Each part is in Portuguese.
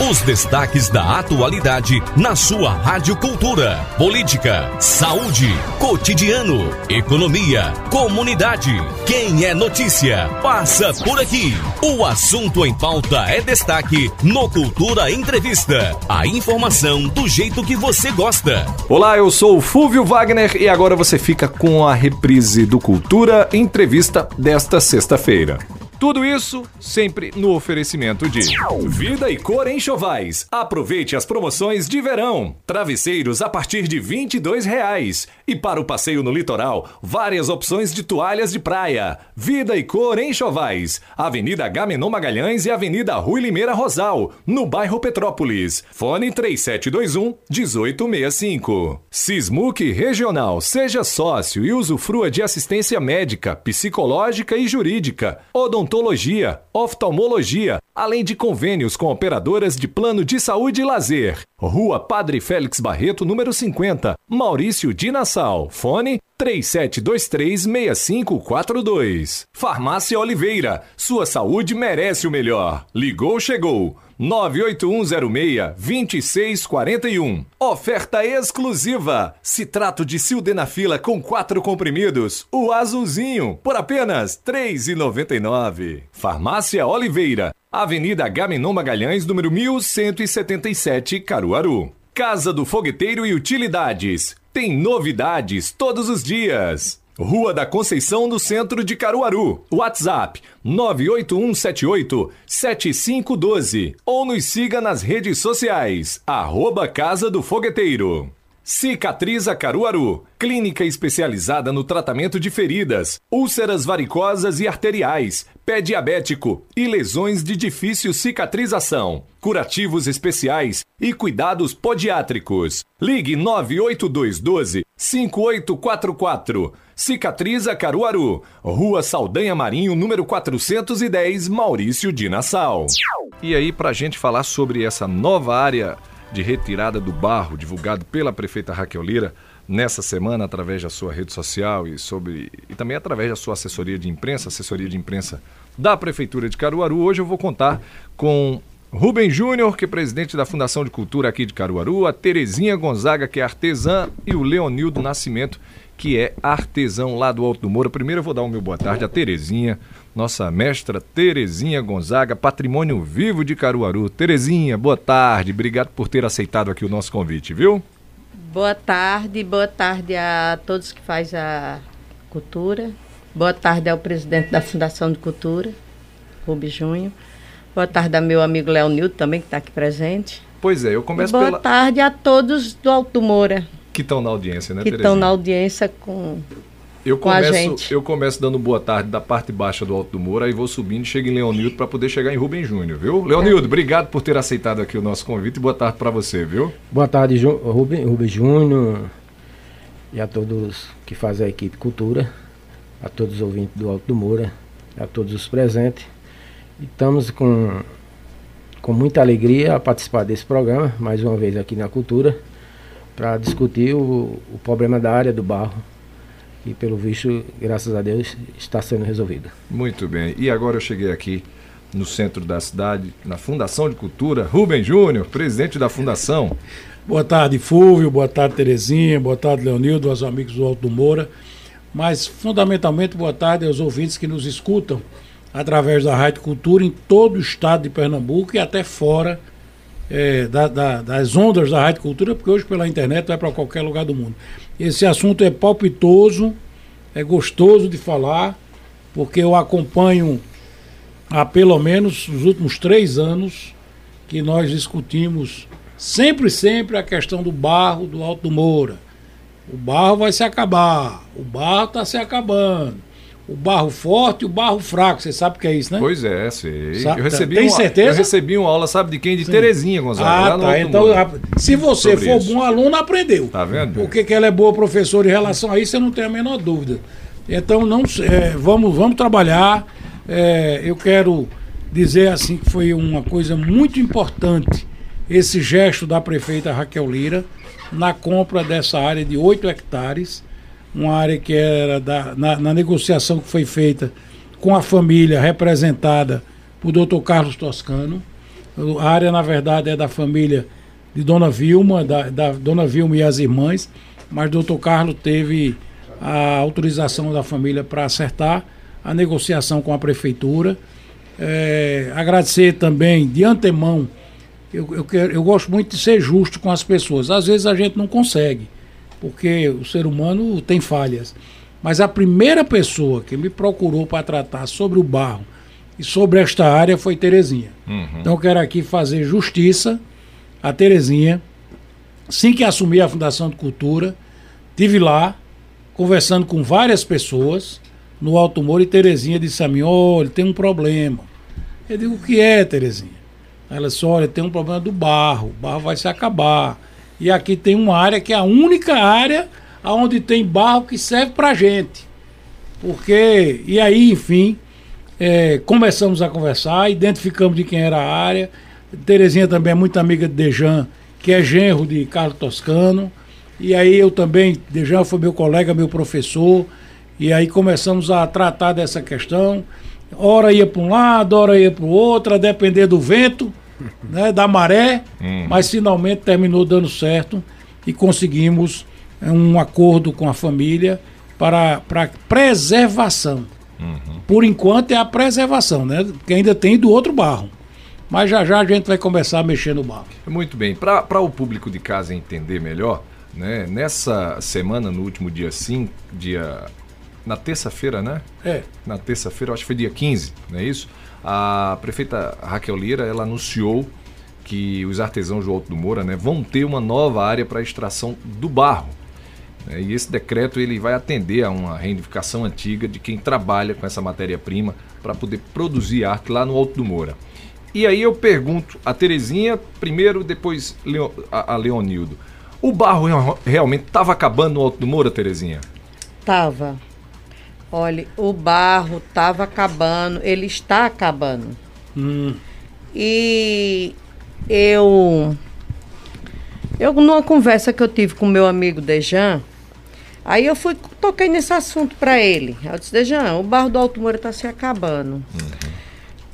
Os destaques da atualidade na sua Rádio Cultura. Política, saúde, cotidiano, economia, comunidade. Quem é notícia, passa por aqui. O assunto em pauta é destaque no Cultura Entrevista. A informação do jeito que você gosta. Olá, eu sou o Fúvio Wagner e agora você fica com a reprise do Cultura Entrevista desta sexta-feira. Tudo isso sempre no oferecimento de Vida e Cor Enxovais. Aproveite as promoções de verão. Travesseiros a partir de R$ 22,00. E para o passeio no litoral, várias opções de toalhas de praia. Vida e Cor Enxovais. Avenida Gamenon Magalhães e Avenida Rui Limeira Rosal, no bairro Petrópolis. Fone 3721 1865. Sismuc Regional. Seja sócio e usufrua de assistência médica, psicológica e jurídica. Odonto odontologia, oftalmologia, além de convênios com operadoras de plano de saúde e lazer. Rua Padre Félix Barreto, número 50, Maurício de Nassau. Fone 37236542. Farmácia Oliveira, sua saúde merece o melhor. Ligou, chegou. 98106-2641. Oferta exclusiva. Citrato de sildenafila com quatro comprimidos. O azulzinho, por apenas R$ 3,99. Farmácia Oliveira. Avenida Gamenon Magalhães, número 1177, Caruaru. Casa do Fogueteiro e Utilidades. Tem novidades todos os dias. Rua da Conceição, no centro de Caruaru. WhatsApp 98178-7512. Ou nos siga nas redes sociais. Arroba Casa do Fogueteiro. Cicatriza Caruaru, clínica especializada no tratamento de feridas, úlceras varicosas e arteriais, pé diabético e lesões de difícil cicatrização, curativos especiais e cuidados podiátricos. Ligue 98212 5844. Cicatriza Caruaru, Rua Saldanha Marinho, número 410, Maurício de Nassau. E aí, para a gente falar sobre essa nova área de retirada do barro, divulgado pela prefeita Raquel Lira nessa semana através da sua rede social e sobre e também através da sua assessoria de imprensa, assessoria de imprensa da prefeitura de Caruaru. Hoje eu vou contar com Rubem Júnior, que é presidente da Fundação de Cultura aqui de Caruaru, a Terezinha Gonzaga, que é artesã, e o Leonildo Nascimento, que é artesão lá do Alto do Moura. Primeiro eu vou dar o meu boa tarde à Terezinha, nossa mestra Terezinha Gonzaga, patrimônio vivo de Caruaru. Terezinha, boa tarde, obrigado por ter aceitado aqui o nosso convite, viu? Boa tarde, boa tarde a todos que faz a cultura. Boa tarde ao presidente da Fundação de Cultura, Rubi Júnior. Boa tarde ao meu amigo Leonildo também, que está aqui presente. Pois é, eu começo e boa pela... tarde a todos do Alto Moura. Que estão na audiência, né, Que estão na audiência com, eu com a começo, gente. Eu começo dando boa tarde da parte baixa do Alto do Moura, aí vou subindo e chego em Leonildo para poder chegar em Rubem Júnior, viu? Leonildo, obrigado por ter aceitado aqui o nosso convite e boa tarde para você, viu? Boa tarde, Ju- Rubem, Rubem Júnior e a todos que fazem a equipe Cultura, a todos os ouvintes do Alto do Moura, a todos os presentes. E Estamos com, com muita alegria a participar desse programa, mais uma vez aqui na Cultura, para discutir o, o problema da área do barro, que pelo visto, graças a Deus, está sendo resolvido. Muito bem. E agora eu cheguei aqui no centro da cidade, na Fundação de Cultura, Rubem Júnior, presidente da Fundação. Boa tarde, Fúvio. Boa tarde, Terezinha. Boa tarde, Leonildo, aos amigos do Alto do Moura. Mas, fundamentalmente, boa tarde aos ouvintes que nos escutam através da Rádio Cultura em todo o estado de Pernambuco e até fora eh, da- da- das ondas da Rádio Cultura, porque hoje pela internet vai para qualquer lugar do mundo. Esse assunto é palpitoso, é gostoso de falar, porque eu acompanho há pelo menos os últimos três anos que nós discutimos sempre, sempre a questão do barro do Alto Moura. O barro vai se acabar, o barro está se acabando. O barro forte e o barro fraco, você sabe o que é isso, né? Pois é, sei. Eu recebi, tem uma, certeza? eu recebi uma aula, sabe de quem? De Terezinha Gonzaga. Ah, tá. Então, se você for isso. bom aluno, aprendeu. Tá vendo? Porque que ela é boa professora em relação a isso, eu não tenho a menor dúvida. Então, não, é, vamos, vamos trabalhar. É, eu quero dizer assim que foi uma coisa muito importante esse gesto da prefeita Raquel Lira na compra dessa área de 8 hectares, uma área que era da, na, na negociação que foi feita com a família representada por Dr. Carlos Toscano. A área, na verdade, é da família de Dona Vilma, da, da Dona Vilma e as irmãs, mas doutor Carlos teve a autorização da família para acertar a negociação com a prefeitura. É, agradecer também de antemão. Eu, eu, quero, eu gosto muito de ser justo com as pessoas. Às vezes a gente não consegue, porque o ser humano tem falhas. Mas a primeira pessoa que me procurou para tratar sobre o barro e sobre esta área foi Terezinha. Uhum. Então eu quero aqui fazer justiça a Terezinha. Assim que assumi a Fundação de Cultura, tive lá conversando com várias pessoas no Alto Moro e Terezinha disse a mim, olha, tem um problema. Eu digo, o que é, Terezinha? Ela disse, olha, tem um problema do barro, o barro vai se acabar. E aqui tem uma área que é a única área onde tem barro que serve pra gente. Porque, e aí, enfim, é, começamos a conversar, identificamos de quem era a área. Terezinha também é muito amiga de Dejan, que é genro de Carlos Toscano. E aí eu também, Dejan foi meu colega, meu professor. E aí começamos a tratar dessa questão. Hora ia para um lado, hora ia para o outro, a depender do vento, né, da maré. Hum. Mas finalmente terminou dando certo e conseguimos é, um acordo com a família para, para preservação. Uhum. Por enquanto é a preservação, né? Que ainda tem do outro barro. Mas já já a gente vai começar a mexer no barro. Muito bem. Para o público de casa entender melhor, né? Nessa semana, no último dia 5, dia na terça-feira, né? É. Na terça-feira, acho que foi dia 15, não é isso? A prefeita Raquel Lira, ela anunciou que os artesãos do Alto do Moura né, vão ter uma nova área para extração do barro. Né? E esse decreto ele vai atender a uma reivindicação antiga de quem trabalha com essa matéria-prima para poder produzir arte lá no Alto do Moura. E aí eu pergunto a Terezinha, primeiro, depois a Leonildo. O barro realmente estava acabando no Alto do Moura, Terezinha? Tava. Olha, o barro estava acabando, ele está acabando. Hum. E eu, eu, numa conversa que eu tive com meu amigo Dejan, aí eu fui, toquei nesse assunto para ele. Eu disse, Dejan, o barro do Alto Moura está se acabando. Uhum.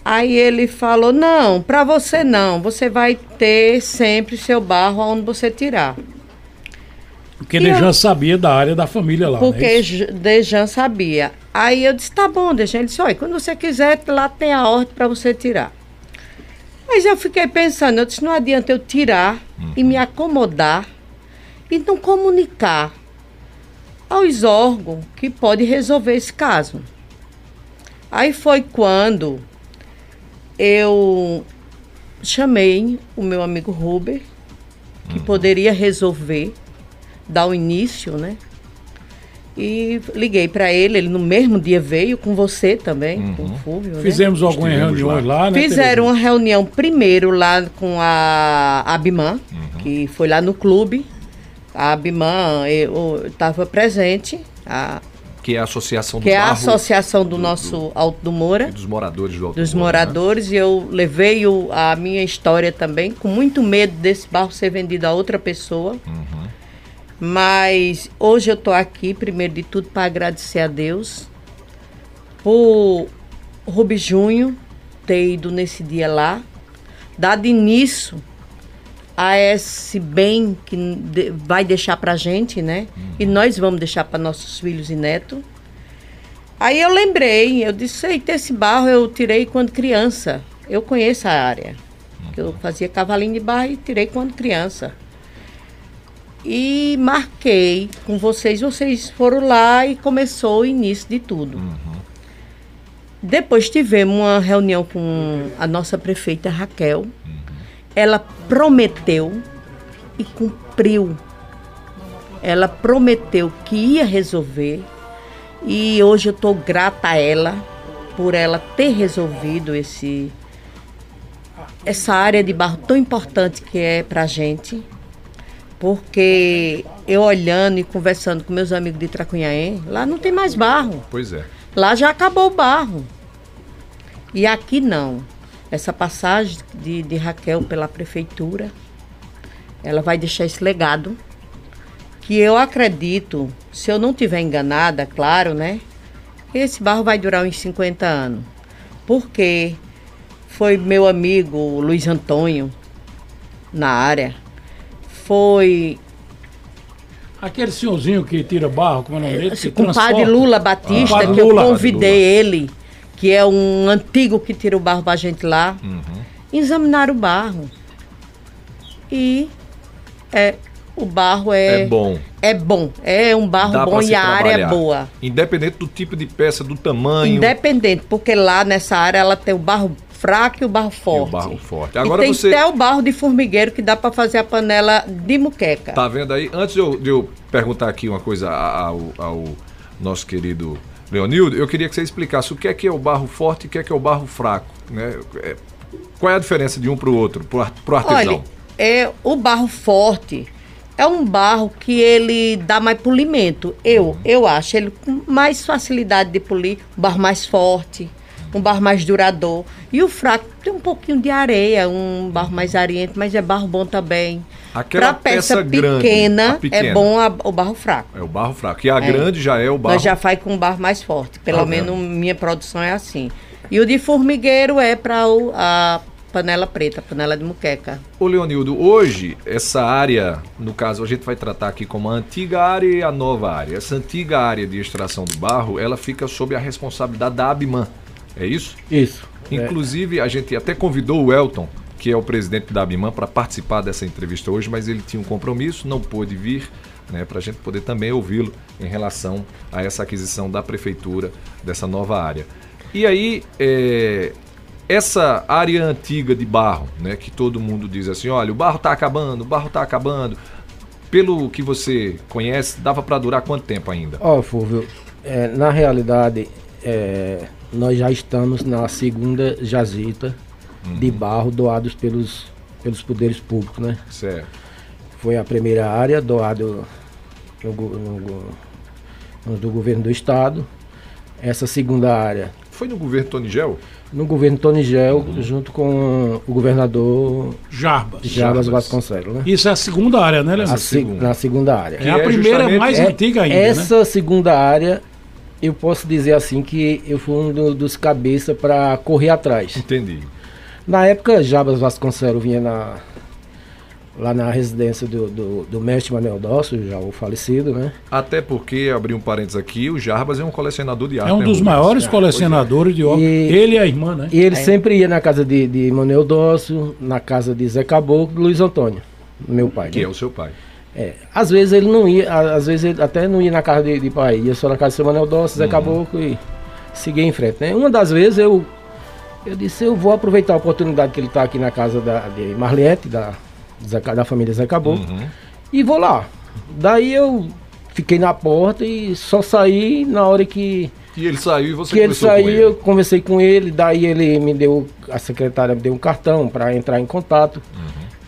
Aí ele falou, não, para você não, você vai ter sempre seu barro onde você tirar. Porque Dejan eu... sabia da área da família lá. Porque é Dejan sabia. Aí eu disse, tá bom, Dejan. Ele disse, olha, quando você quiser, lá tem a ordem para você tirar. Mas eu fiquei pensando, eu disse, não adianta eu tirar uhum. e me acomodar e não comunicar aos órgãos que pode resolver esse caso. Aí foi quando eu chamei o meu amigo Ruber, que uhum. poderia resolver dar o início, né? E liguei para ele, ele no mesmo dia veio com você também, uhum. com o Fúvio. Né? Fizemos né? algumas reuniões lá, lá né? Fizeram uma reunião primeiro lá com a Abimã, uhum. que foi lá no clube. A Abimã estava presente. A, que é a associação do Que é a associação do, do nosso do, Alto do Moura. dos moradores do Alto Dos do Moura, moradores. Né? E eu levei o, a minha história também, com muito medo desse barro ser vendido a outra pessoa. Uhum. Mas hoje eu estou aqui, primeiro de tudo, para agradecer a Deus por Rubi Junho ter ido nesse dia lá, dado início a esse bem que vai deixar para a gente, né? Uhum. E nós vamos deixar para nossos filhos e netos. Aí eu lembrei, eu disse, eita, esse barro eu tirei quando criança. Eu conheço a área. Uhum. Eu fazia cavalinho de barro e tirei quando criança e marquei com vocês. Vocês foram lá e começou o início de tudo. Uhum. Depois tivemos uma reunião com a nossa prefeita Raquel. Uhum. Ela prometeu e cumpriu. Ela prometeu que ia resolver. E hoje eu estou grata a ela por ela ter resolvido esse essa área de barro tão importante que é para a gente porque eu olhando e conversando com meus amigos de Tracunhaém, lá não tem mais barro. Pois é. Lá já acabou o barro. E aqui não. Essa passagem de, de Raquel pela prefeitura, ela vai deixar esse legado. Que eu acredito, se eu não tiver enganada, claro, né? Esse barro vai durar uns 50 anos. Porque foi meu amigo Luiz Antônio na área. Foi Aquele senhorzinho que tira barro, como é o nome dele? Que o padre. Lula Batista, Ah, que Lula. eu convidei ele, que é um antigo que tira o barro pra gente lá, Uhum. examinar o barro. E é, o barro é, É bom. É bom. É um barro Dá bom e a área é boa. Independente do tipo de peça, do tamanho. Independente, porque lá nessa área ela tem o barro fraco e o barro forte. barro forte. E Agora tem você- até o barro de formigueiro que dá pra fazer a panela de muqueca. Tá vendo aí? Antes de eu, de eu perguntar aqui uma coisa ao, ao nosso querido Leonildo, eu queria que você explicasse o que é que é o barro forte e o que é que é o barro fraco. Né? É, qual é a diferença de um para o outro, pro ar- pro artesão? Olha, é, o barro forte é um barro que ele dá mais polimento. Eu, Uhum. eu acho ele com mais facilidade de polir, um barro mais forte, um barro mais duradouro. E o fraco tem um pouquinho de areia, um barro mais areento, mas é barro bom também. Aquela Pra peça, peça grande, pequena, a pequena. é bom a- o barro fraco. É o barro fraco. E a grande já é o barro. Nós já faz com um barro mais forte. Pelo Tá menos vendo? minha produção é assim. E o de formigueiro é para a panela preta, panela de muqueca. Ô Leonildo, hoje essa área, no caso a gente vai tratar aqui como a antiga área e a nova área. Essa antiga área de extração do barro, ela fica sob a responsabilidade da Abiman. É isso? Isso. É. Inclusive, a gente até convidou o Elton, que é o presidente da Abiman, para participar dessa entrevista hoje, mas ele tinha um compromisso, não pôde vir, né, para a gente poder também ouvi-lo em relação a essa aquisição da prefeitura dessa nova área. E aí, é, essa área antiga de barro, né, que todo mundo diz assim, olha, o barro está acabando, o barro está acabando. Pelo que você conhece, dava para durar quanto tempo ainda? Ó, Fúvio, é, na realidade, é, nós já estamos na segunda jazita de barro doados pelos, pelos poderes públicos, né? Certo. Foi a primeira área doado no, no no do governo do estado. Essa segunda área Foi no governo Tonigel? no governo Tony Gel, junto com o governador Jarbas. Jarbas. Vasconcelos, né? Isso é a segunda área, né, A Leandro? se- segunda. na segunda área. É a é primeira justamente- mais É, antiga ainda, né? essa segunda área, eu posso dizer assim que eu fui um do- dos cabeça para correr atrás. Entendi. Na época, Jabas Vasconcelos vinha na, lá na residência do, do, do mestre Manuel Dócio, já o falecido, né? Até porque, abri um parênteses aqui, o Jarbas é um colecionador de arte. É um né, dos maiores É, colecionadores de óculos. E- Ele e a irmã, né? E ele sempre ia na casa de, de Manuel Dócio, na casa de Zé Caboclo, Luiz Antônio, meu pai. Que né? é o seu pai. É, às vezes ele não ia, às vezes ele até não ia na casa de, de pai, ia só na casa de seu Manuel Dócio, Zé Uhum. Caboclo e seguia em frente, né? Uma das vezes eu, eu disse, eu vou aproveitar a oportunidade que ele está aqui na casa da, de Marliette, da, da família Zé Caboclo, Uhum. e vou lá. Daí eu fiquei na porta e só saí na hora que, E ele saiu e você que ele conversou com saiu, ele. eu conversei com ele, daí ele me deu, a secretária me deu um cartão para entrar em contato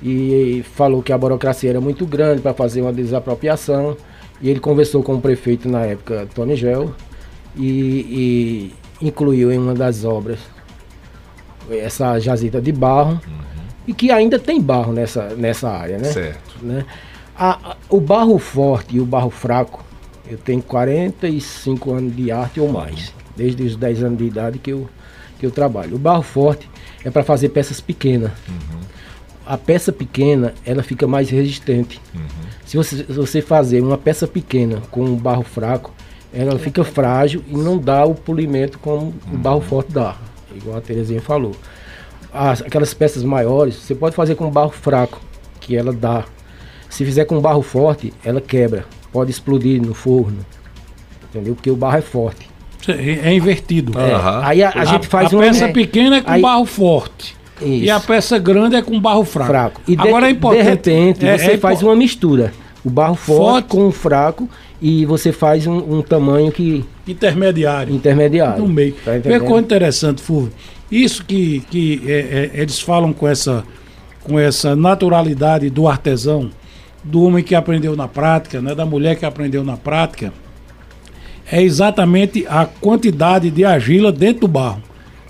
e falou que a burocracia era muito grande para fazer uma desapropriação. E ele conversou com o prefeito na época, Tony Gel, e, e incluiu em uma das obras essa jazida de barro, e que ainda tem barro nessa, nessa área, né? Certo. né? A- a- o barro forte e o barro fraco, eu tenho 45 anos de arte ou mais, desde os 10 anos de idade que eu, que eu trabalho. O barro forte é para fazer peças pequenas. A peça pequena, ela fica mais resistente. Se, você, se você fazer uma peça pequena com um barro fraco, ela fica frágil e não dá o polimento como o barro forte dá, igual a Terezinha falou. As- aquelas peças maiores, você pode fazer com barro fraco, que ela dá. Se fizer com barro forte, ela quebra. Pode explodir no forno. Entendeu? Porque o barro é forte. É é invertido. Aham. Aí a, a gente faz a uma. peça é, pequena é com Aí- barro forte. Isso. E a peça grande é com barro fraco. fraco. E de, Agora é importante. de repente é- você é faz uma mistura. O barro forte, Forte. com o fraco e você faz um, um tamanho que intermediário. intermediário. no meio. Tá Vê interessante, Fulvio. Isso que, que é, é, eles falam com essa, com essa naturalidade do artesão, do homem que aprendeu na prática, né, da mulher que aprendeu na prática, é exatamente a quantidade de argila dentro do barro.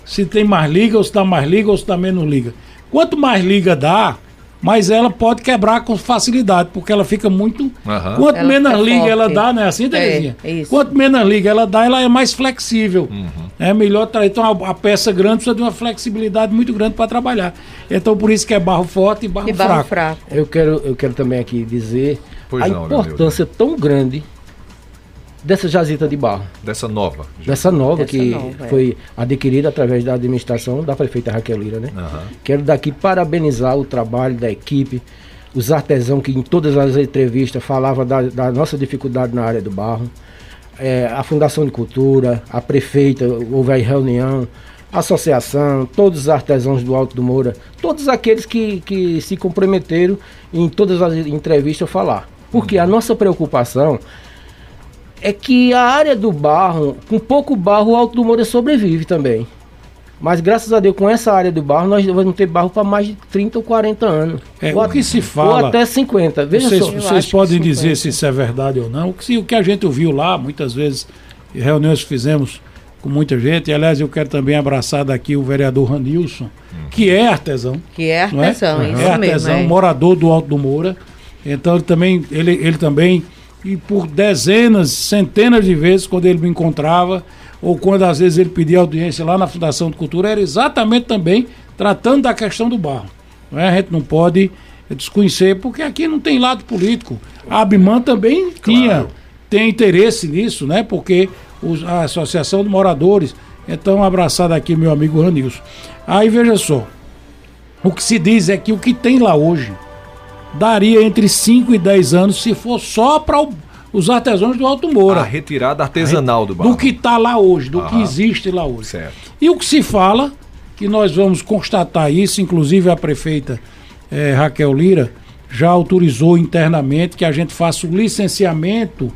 Se tem mais liga, ou se dá mais liga, ou se dá menos liga. Quanto mais liga dá, mas ela pode quebrar com facilidade, porque ela fica muito. Aham. Quanto Ela menos liga forte. ela dá, né? Assim, Terezinha? É, isso. Quanto menos liga ela dá, ela é mais flexível. Uhum. É melhor. tra- Então a, a peça grande precisa de uma flexibilidade muito grande para trabalhar. Então por isso que é barro forte e barro, E barro fraco. fraco. Eu quero, eu quero também aqui dizer Pois a não, importância tão grande dessa jazita de barro. Dessa nova. Dessa nova Dessa que nova, é. foi adquirida através da administração da prefeita Raquel Lira, né? Aham. Quero daqui parabenizar o trabalho da equipe, os artesãos que em todas as entrevistas falavam da, da nossa dificuldade na área do barro, É, a Fundação de Cultura, a prefeita, houve a reunião, a associação, todos os artesãos do Alto do Moura, todos aqueles que, que se comprometeram em todas as entrevistas a falar. Porque a nossa preocupação é que a área do barro, com pouco barro, o Alto do Moura sobrevive também. Mas graças a Deus, com essa área do barro, nós vamos ter barro para mais de 30 ou 40 anos. É, ou, o que se ou fala- até 50. Veja Vocês, só. Vocês podem 50. dizer se isso é verdade ou não. O que, se- o que a gente ouviu lá, muitas vezes, em reuniões que fizemos com muita gente. E, aliás, eu quero também abraçar daqui o vereador Ranilson, que é artesão. Que é é? artesão, isso é mesmo. artesão, é. morador do Alto do Moura. Então ele também, ele, ele também, e por dezenas, centenas de vezes, quando ele me encontrava, ou quando às vezes ele pedia audiência lá na Fundação de Cultura, era exatamente também tratando da questão do barro. Não é? A gente não pode desconhecer, porque aqui não tem lado político. A Abimã também tinha, tem interesse nisso, né? Porque os- a Associação de Moradores. Então, abraçado aqui meu amigo Ranilson. Aí veja só. O que se diz é que o que tem lá hoje daria entre 5 e 10 anos se for só para os artesãos do Alto Moura. A retirada artesanal do barro. do que está lá hoje, do que Aham. existe lá hoje. Certo. E o que se fala, que nós vamos constatar isso, inclusive a prefeita eh, Raquel Lira já autorizou internamente que a gente faça o licenciamento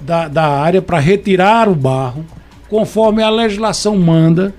da, da área para retirar o barro, conforme a legislação manda,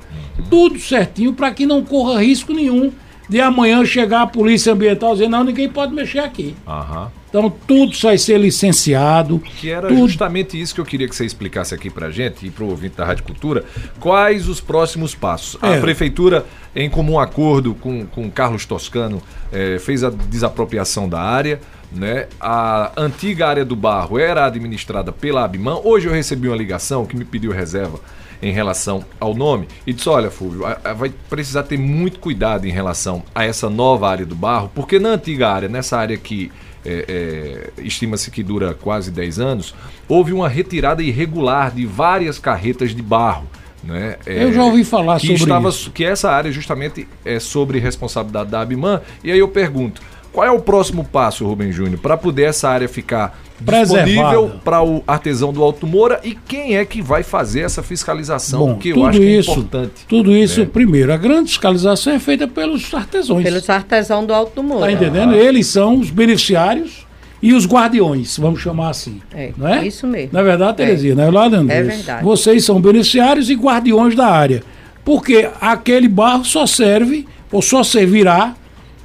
tudo certinho para que não corra risco nenhum de amanhã chegar a polícia ambiental e dizer, não, ninguém pode mexer aqui. Aham. Então tudo vai ser licenciado. Que era tudo. justamente isso que eu queria que você explicasse aqui pra gente e pro ouvinte da Rádio Cultura. Quais os próximos passos? A É. Prefeitura, em comum acordo com, com Carlos Toscano, eh, fez a desapropriação da área. Né? A antiga área do barro era administrada pela Abimã. Hoje eu recebi uma ligação que me pediu reserva em relação ao nome e disse: Olha, Fulvio, vai precisar ter muito cuidado em relação a essa nova área do barro, porque na antiga área, nessa área que é, é, estima-se que dura quase 10 anos, houve uma retirada irregular de várias carretas de barro. Né? É, Eu já ouvi falar que sobre estava, isso. Que essa área justamente é sobre responsabilidade da Abimã. E aí eu pergunto, qual é o próximo passo, Rubem Júnior, para poder essa área ficar disponível para o artesão do Alto Moura e quem é que vai fazer essa fiscalização? Bom, que eu tudo acho que é isso, importante. tudo isso, né? primeiro, a grande fiscalização é feita pelos artesãos. Pelos artesãos do Alto Moura. Tá entendendo? Eles são os beneficiários e os guardiões, vamos chamar assim. É, não é? isso mesmo. Na verdade, Terezinha, não é lá, Leandro? É verdade. Vocês são beneficiários e guardiões da área. Porque aquele barro só serve, ou só servirá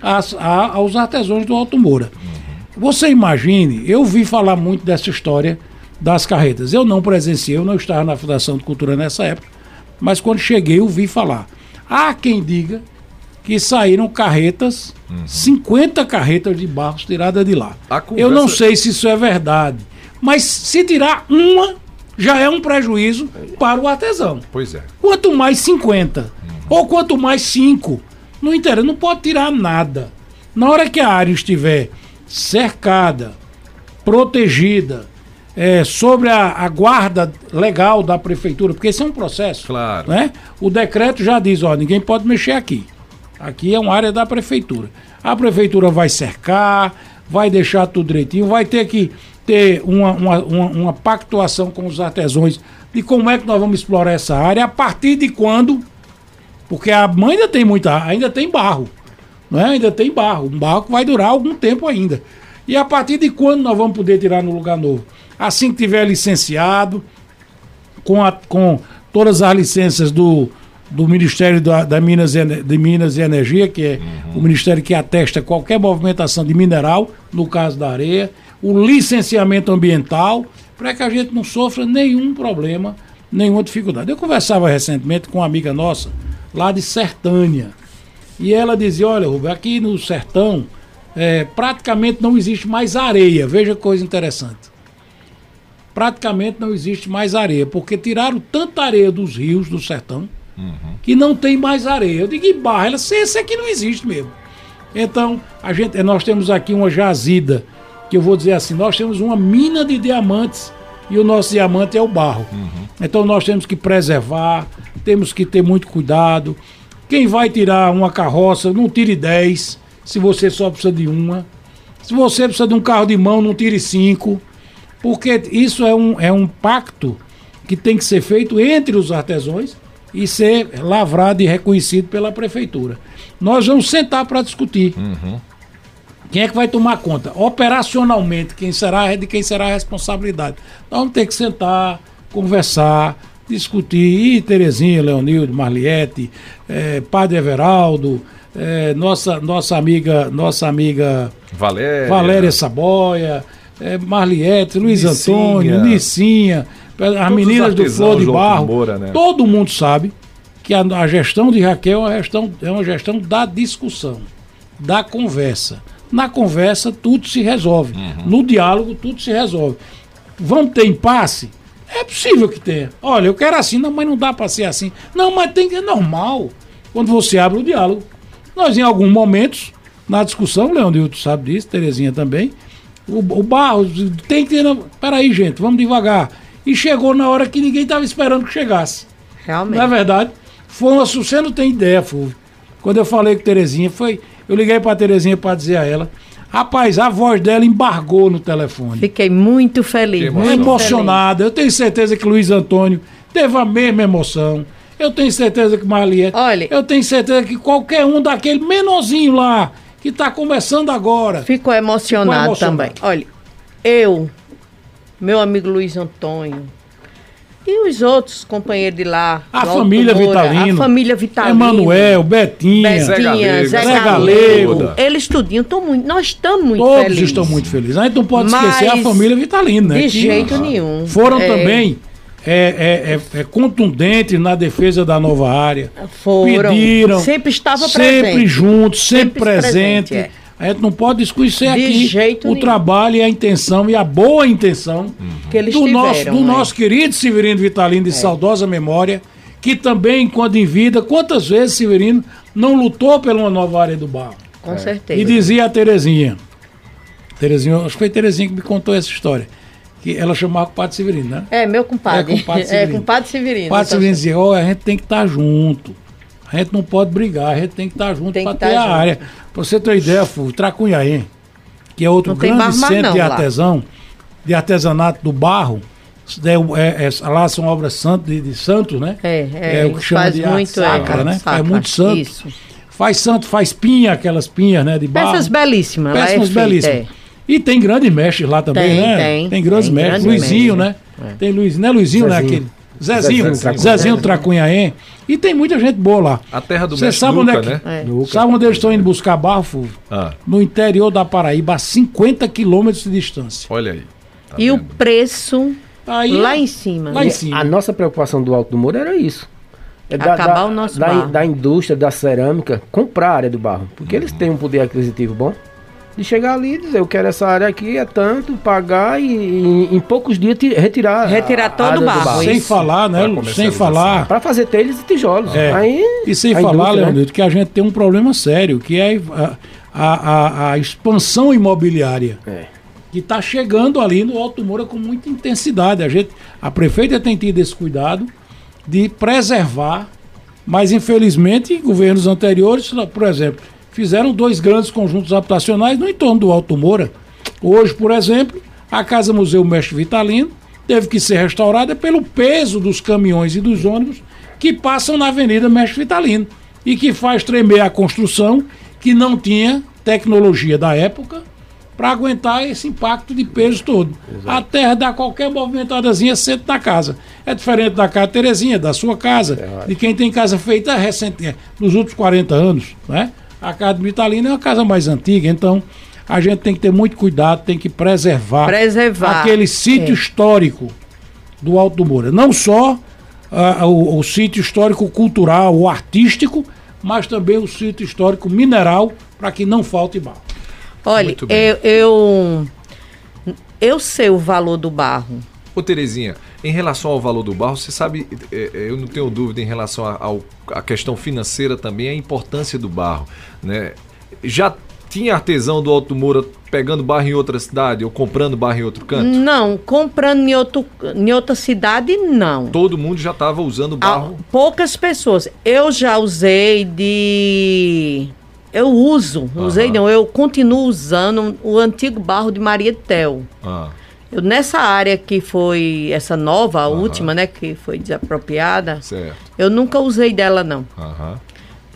às- a- aos artesãos do Alto Moura. Você imagine, eu vi falar muito dessa história das carretas. Eu não presenciei, eu não estava na Fundação de Cultura nessa época, mas quando cheguei eu vi falar. Há quem diga que saíram carretas, 50 carretas de barros tiradas de lá. A Eu não conversa- sei se isso é verdade, mas se tirar uma, já é um prejuízo para o artesão. Pois é. Quanto mais 50, ou quanto mais 5, não interessa, não pode tirar nada. Na hora que a área estiver cercada, protegida, é, sobre a, a guarda legal da prefeitura, porque esse é um processo. Claro. Né? O decreto já diz, ó, ninguém pode mexer aqui. Aqui é uma área da prefeitura. A prefeitura vai cercar, vai deixar tudo direitinho, vai ter que ter uma, uma, uma, uma pactuação com os artesãos de como é que nós vamos explorar essa área, a partir de quando, porque a mãe ainda tem muita, ainda tem barro, não é? Ainda tem barro, um barro que vai durar algum tempo ainda. E a partir de quando nós vamos poder tirar no lugar novo? Assim que tiver licenciado, com, a- com todas as licenças do, do Ministério da, da Minas, de Minas e Energia, que é o Ministério que atesta qualquer movimentação de mineral, no caso da areia, o licenciamento ambiental, para que a gente não sofra nenhum problema, nenhuma dificuldade. Eu conversava recentemente com uma amiga nossa, lá de Sertânia, e ela dizia, olha, Rubem, aqui no sertão é, praticamente não existe mais areia. Veja que coisa interessante. Praticamente não existe mais areia, porque tiraram tanta areia dos rios do sertão que não tem mais areia. Eu digo, e barra? Ela, esse aqui não existe mesmo. Então, a gente, nós temos aqui uma jazida, que eu vou dizer assim, nós temos uma mina de diamantes e o nosso diamante é o barro. Então nós temos que preservar, temos que ter muito cuidado. Quem vai tirar uma carroça, não tire 10, se você só precisa de uma. Se você precisa de um carro de mão, não tire cinco. Porque isso é um, é um pacto que tem que ser feito entre os artesãos e ser lavrado e reconhecido pela prefeitura. Nós vamos sentar para discutir. Quem é que vai tomar conta? Operacionalmente, quem será de quem será a responsabilidade. Nós vamos ter que sentar, conversar, discutir. E Terezinha, Leonildo, Marliette, eh, Padre Everaldo, eh, nossa, nossa amiga, nossa amiga Valéria. Valéria Saboia, eh, Marliette, Luiz Nicinha. Antônio, Nicinha, as Todos meninas do Flor de Barro. Moura, né? Todo mundo sabe que a, a gestão de Raquel é uma gestão, é uma gestão da discussão, da conversa. Na conversa, tudo se resolve. No diálogo, tudo se resolve. Vamos ter impasse? É possível que tenha. Olha, eu quero assim, não, mas não dá para ser assim. Não, mas tem que é normal quando você abre o diálogo. Nós, em alguns momentos, na discussão, Leonildo sabe disso, Terezinha também, o, o barro tem que ter. na- Peraí, gente, vamos devagar. E chegou na hora que ninguém estava esperando que chegasse. Realmente. Não é verdade? Foi uma, você não tem ideia, Fulvio. Quando eu falei com Terezinha, foi. Eu liguei pra Terezinha pra dizer a ela. Rapaz, a voz dela embargou no telefone. Fiquei muito feliz. Que muito Emocionada. Eu tenho certeza que Luiz Antônio teve a mesma emoção. Eu tenho certeza que Marliette. Olha- Eu tenho certeza que qualquer um daquele menorzinho lá, que está começando agora. Ficou emocionado, Ficou emocionado. também. Olha, eu, meu amigo Luiz Antônio e os outros companheiros de lá. A família Moura, Vitalino. A família Vitalino. Emanuel, Betinha. Zé Betinha, Galego, Zé, Zé Galego. Eles tudinho, tão muito, nós estamos muito Todos felizes. estão muito felizes. A gente não pode Mas, esquecer a família Vitalino, né? De Que jeito nenhum. Foram É, também é, é, é, é, contundentes na defesa da nova área. Foram. Pediram. Sempre estava Sempre presente. juntos, sempre, Sempre presente. presente, é. A gente não pode esquecer De aqui jeito o nenhum. trabalho e a intenção e a boa intenção Que eles do, tiveram. nosso, do né? É. nosso querido Severino Vitalino de saudosa memória, que também, quando em vida, quantas vezes Severino não lutou por uma nova área do barro? Com certeza. E dizia a Terezinha, Terezinha, acho que foi Terezinha que me contou essa história, que ela chamava o Padre Severino, né? É, meu compadre. É, compadre É, Severino. compadre Severino. O Padre Então, Severino dizia, ó, a gente tem que estar junto. A gente não pode brigar, a gente tem que estar junto Tem para ter tá a junto. área. Pra você ter uma ideia, Fulvio, Tracunhaém, que é outro Não tem grande centro não de lá. artesão, de artesanato do barro, daí é- é- lá são obras santo, de, de santos, né? É, é, o que chama faz de arte muito, sacra, é, né? sacra, Faz muito santo. Isso. Faz santo, faz pinha, aquelas pinhas, né, de barro. Peças belíssimas. lá é Péssimas feita, belíssimas. é. E tem grandes mestres lá também, Tem, né? tem, grandes tem mestres. grandes Luizinho, né? Tem Luizinho, não é Luizinho, né? Zezinho. Aquele. Zezinho, Zezinho Zezinho, Tracunhaém. E tem muita gente boa lá. A terra do Você sabe onde é que- né? É. Sabe onde eles estão indo buscar barro? Ah, No interior da Paraíba, a 50 quilômetros de distância. olha aí. Tá E o vendo? preço Aí, lá em cima. Lá em A cima. nossa preocupação do Alto do Moura era isso. É Acabar o nosso da, barro. da indústria, da cerâmica, comprar a área do barro. Porque eles têm um poder aquisitivo bom. De chegar ali e dizer, eu quero essa área aqui, é tanto, pagar e, e em poucos dias ti- retirar. Retirar todo o do barro, sem isso. falar, né? Sem falar. Para fazer telhas e tijolos. É. Aí, E sem falar, indústria, né? Que a gente tem um problema sério, que é a, a, a- a expansão imobiliária. É. Que está chegando ali no Alto Moura com muita intensidade. A, gente, a prefeita tem tido esse cuidado de preservar, mas infelizmente governos anteriores, por exemplo, fizeram dois grandes conjuntos habitacionais no entorno do Alto Moura. Hoje, por exemplo, a Casa Museu Mestre Vitalino teve que ser restaurada pelo peso dos caminhões e dos ônibus que passam na Avenida Mestre Vitalino e que faz tremer a construção que não tinha tecnologia da época para aguentar esse impacto de peso todo. A terra dá qualquer movimentadazinha senta na casa. É diferente da casa Terezinha, da sua casa, de quem tem casa feita recente, nos últimos 40 anos. Né? A casa de Vitalino é uma casa mais antiga, então a gente tem que ter muito cuidado, tem que preservar, Preservar. aquele sítio É. histórico do Alto do Moura. Não só ah, o, o sítio histórico cultural, o artístico, mas também o sítio histórico mineral, para que não falte barro. Olha, eu, eu, eu sei o valor do barro. Ô Terezinha, em relação ao valor do barro, você sabe, é, é, eu não tenho dúvida em relação à questão financeira também, a importância do barro. Né? Já tinha artesão do Alto Moura pegando barro em outra cidade ou comprando barro em outro canto? Não, comprando em, outro, em outra cidade, não. Todo mundo já estava usando Ah, barro. poucas pessoas. Eu já usei de. Eu uso, usei não, eu continuo usando o antigo barro de Maria Tel. Ah, Eu, nessa área que foi essa nova, a última, né, que foi desapropriada, certo. eu nunca usei dela, não. Aham.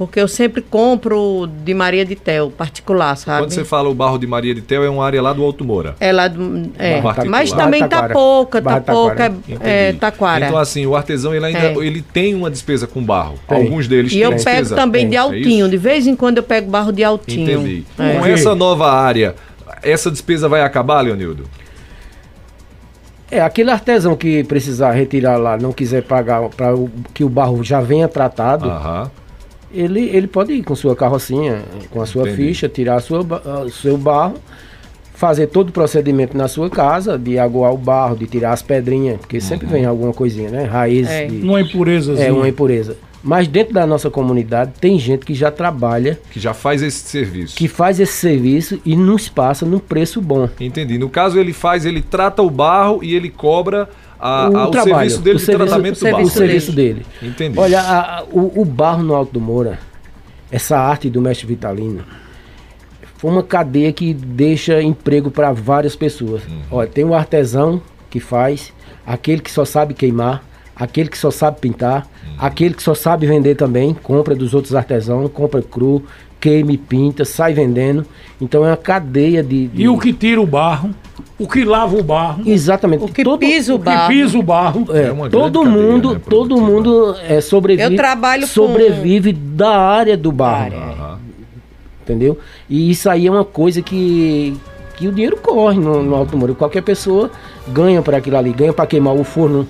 Porque eu sempre compro de Maria de Tel, particular, sabe? Quando você fala o barro de Maria de Tel, é uma área lá do Alto Moura. É lá do. É, mas Barra também tá pouca, tá pouca. Taquara. É, taquara. Então, assim, o artesão ele ainda É. ele tem uma despesa com barro. Tem. Alguns deles E têm eu pego despesa. também de É altinho. De vez em quando eu pego barro de altinho. Entendi. É. Com essa nova área, essa despesa vai acabar, Leonildo? É, aquele artesão que precisar retirar lá, não quiser pagar para que o barro já venha tratado, Aham. Ele, ele pode ir com sua carrocinha, com a sua Entendi. ficha, tirar sua, o seu barro, fazer todo o procedimento na sua casa, de aguar o barro, de tirar as pedrinhas, porque sempre Uhum. vem alguma coisinha, né? Raiz É. de, Uma impureza. é uma impureza. Mas dentro da nossa comunidade tem gente que já trabalha, Que já faz esse serviço. que faz esse serviço e nos passa num preço bom. Entendi. No caso, ele faz, ele trata o barro e ele cobra a- a- o, serviço dele o de serviço- tratamento do o o barro. serviço dele. Entendi. Olha, a- o, o barro no Alto do Moura, essa arte do mestre Vitalino, foi uma cadeia que deixa emprego para várias pessoas. Uhum. Olha, tem o artesão que faz, aquele que só sabe queimar, aquele que só sabe pintar, Uhum. aquele que só sabe vender também, compra dos outros artesãos, compra cru, queima e pinta, sai vendendo. Então é uma cadeia de. de- E o que tira o barro, o que lava o barro, Exatamente. O que todo, pisa o o que barro. pisa o barro. é, É uma todo cadeia, mundo, né, todo mundo é, sobrevive, Eu trabalho com- sobrevive da área do barro, área. Entendeu? E isso aí é uma coisa que, que o dinheiro corre no, no Alto Moura. Qualquer pessoa ganha para aquilo ali, ganha para queimar o forno,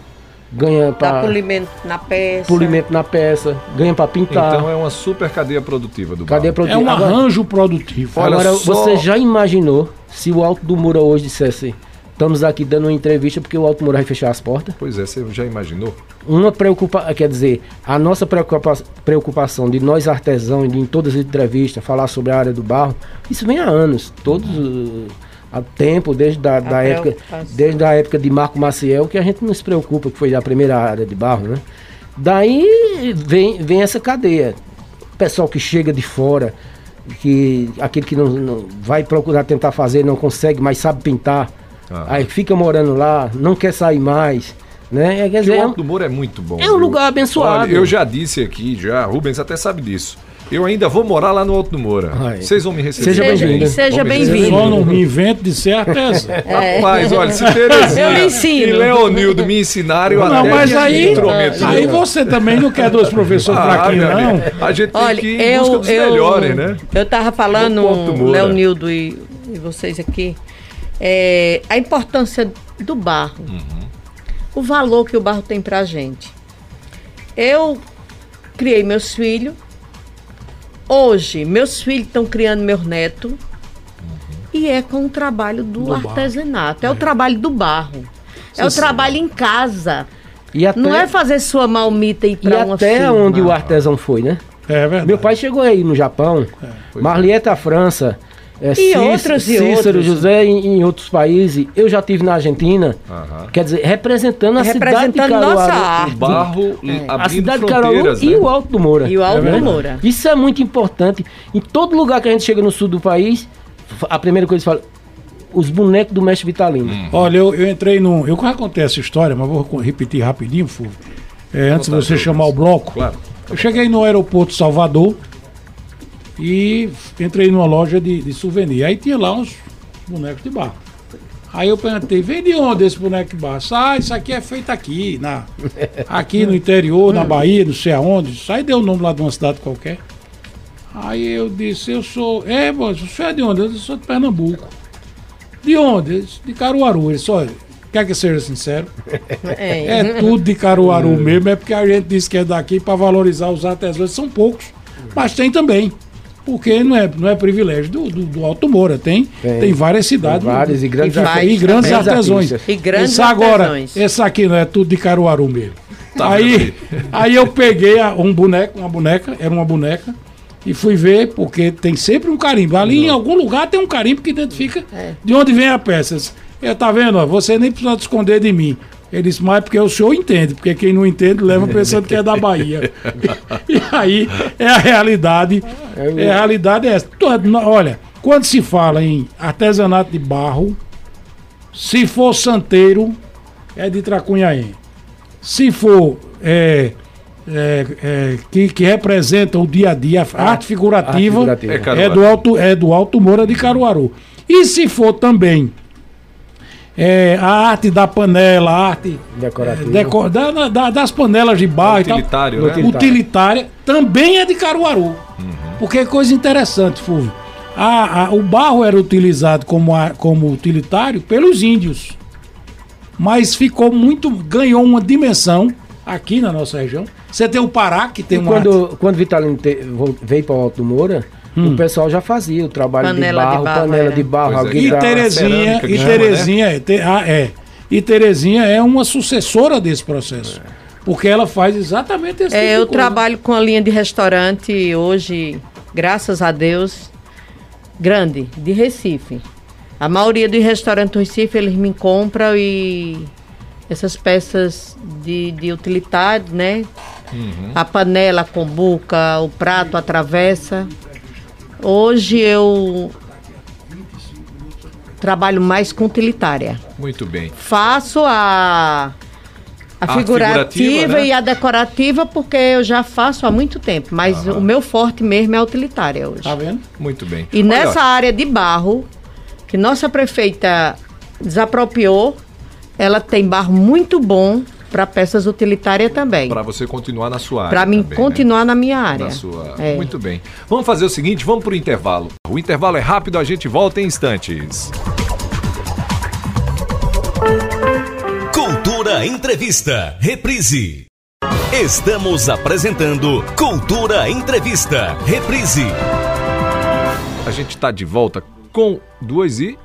ganha Dá para polimento na peça. polimento na peça, ganha para pintar. Então é uma super cadeia produtiva do Cadê a barro. É um Agora- arranjo produtivo. Olha Agora, só- você já imaginou se o Alto do Moura hoje dissesse estamos aqui dando uma entrevista porque o Alto Moura vai fechar as portas? Pois é, você já imaginou? uma preocupação, quer dizer, a nossa preocupa- preocupação de nós artesãos, de em todas as entrevistas, falar sobre a área do barro, isso vem há anos, todos uh, há tempo, desde da, da época, preocupação. desde a época de Marco Maciel, que a gente não se preocupa, que foi a primeira área de barro, né? Daí vem, vem essa cadeia. Pessoal que chega de fora, que aquele que não, não vai procurar tentar fazer, não consegue, mas sabe pintar, Aham. aí fica morando lá, não quer sair mais, né? É, quer dizer, o é Alto do Moura é muito bom. é um viu? lugar abençoado. Olha, eu já disse aqui, já, Rubens até sabe disso. Eu ainda vou morar lá no Alto do Moura. Ai. Vocês vão me receber. Seja bem-vindo. seja bem-vindo. Só não me invento de ser artesão. Rapaz, olha, se Terezinha Eu lhe ensino. e Leonildo me ensinaram, eu Não, até mas aí, intrometo. aí você também não quer dois professores Ah, fraquinhos, não. amigo, A gente tem Olha, que ir em busca eu, dos eu, melhores, né? eu tava falando. Leonildo e, e vocês aqui, é, a importância do barro. Uhum. O valor que o barro tem pra gente. Eu criei meus filhos. Hoje, meus filhos estão criando meus netos. E é com o trabalho do, Do artesanato. É, o trabalho do barro. é o Sim, sim. trabalho em casa. E até, Não é fazer sua malmita e ir e pra uma até firma. onde o artesão foi, né? É verdade. Meu pai chegou aí no Japão, Pois Marlieta, França, é, Cí- outros e Cícero outros. José em, em outros países. Eu já tive na Argentina, Aham. quer dizer, representando a cidade de Representando Caruaru. nossa O arte. barro A abrindo cidade de Caruaru fronteiras, e né? o Alto do Moura. E o Alto É do. Moura. Isso é muito importante. Em todo lugar que a gente chega no sul do país, a primeira coisa que fala, os bonecos do mestre Vitalino. Hum. Olha, eu, eu entrei num. Eu já contei essa história, mas vou repetir rapidinho, Fulvio. É, antes de você chamar o bloco. Claro. Eu cheguei no aeroporto de Salvador e entrei numa loja de, de souvenir. Aí tinha lá uns bonecos de barro. Aí eu perguntei, vem de onde esse boneco de barro? Ah, isso aqui é feito aqui, na, aqui no interior, na Bahia, não sei aonde. Isso aí deu o nome lá de uma cidade qualquer. Aí eu disse, eu sou. É, você é de onde? Eu disse, sou de Pernambuco. De onde? Disse, De Caruaru. Ele só, quer que seja sincero? É. É tudo de Caruaru mesmo, é porque a gente diz que é daqui para valorizar os artesãos, são poucos, mas tem também. Porque não é, não é privilégio do, do, do Alto Moura, tem, tem, tem várias cidades. Tem várias, e grandes, e, e grandes artesões. E grandes esse agora, esse aqui não é tudo de Caruaru mesmo. Tá aí, aí eu peguei um boneco, uma boneca, era uma boneca, e fui ver, porque tem sempre um carimbo. Ali não. em algum lugar tem um carimbo que identifica é. de onde vem a peça. Eu, tá vendo? Ó, você nem precisa esconder de mim. Ele disse, mas é porque o senhor entende, porque quem não entende leva pensando que é da Bahia. e, aí é a realidade. É a realidade é essa. Olha, quando se fala em artesanato de barro, se for santeiro, é de Tracunhaém. Se for é, é, é, que, que representa o dia a dia, a arte figurativa, arte figurativa. É, do Alto, é do Alto Moura de Caruaru. E se for também é, a arte da panela, a arte decorativa, é, deco, da, da, das panelas de barro utilitário, e tal, né? utilitária, também é de Caruaru. Uhum. Porque é coisa interessante, Fulvio. A, a, o barro era utilizado como, a, como utilitário pelos índios. Mas ficou muito. ganhou uma dimensão aqui na nossa região. Você tem o Pará, que tem e uma. Quando, arte... quando Vitalino te, veio para o Alto Moura, Hum. O pessoal já fazia o trabalho panela de barro, de barro panela é. de barro, alguém é. E Terezinha, e Terezinha, né? é, ah, é. E Terezinha é uma sucessora desse processo. É. Porque ela faz exatamente esse é, tipo Eu trabalho com a linha de restaurante hoje, graças a Deus, grande, de Recife. A maioria dos restaurantes do Recife, eles me compram e essas peças de, de utilidade, né? Uhum. A panela, a combuca, o prato, a travessa. Hoje eu trabalho mais com utilitária. Muito bem. Faço a, a, a figurativa, né? e a decorativa porque eu já faço há muito tempo, mas Aham. o meu forte mesmo é a utilitária hoje. Tá vendo? Muito bem. E Olha, nessa área de barro, que nossa prefeita desapropriou, ela tem barro muito bom para peças utilitárias também. Para você continuar na sua área. Para mim também, né? continuar né? na minha área. Na sua... É. Muito bem. Vamos fazer o seguinte, vamos para o intervalo. O intervalo é rápido, a gente volta em instantes. Cultura Entrevista, reprise. Estamos apresentando Cultura Entrevista, reprise. A gente está de volta com duas e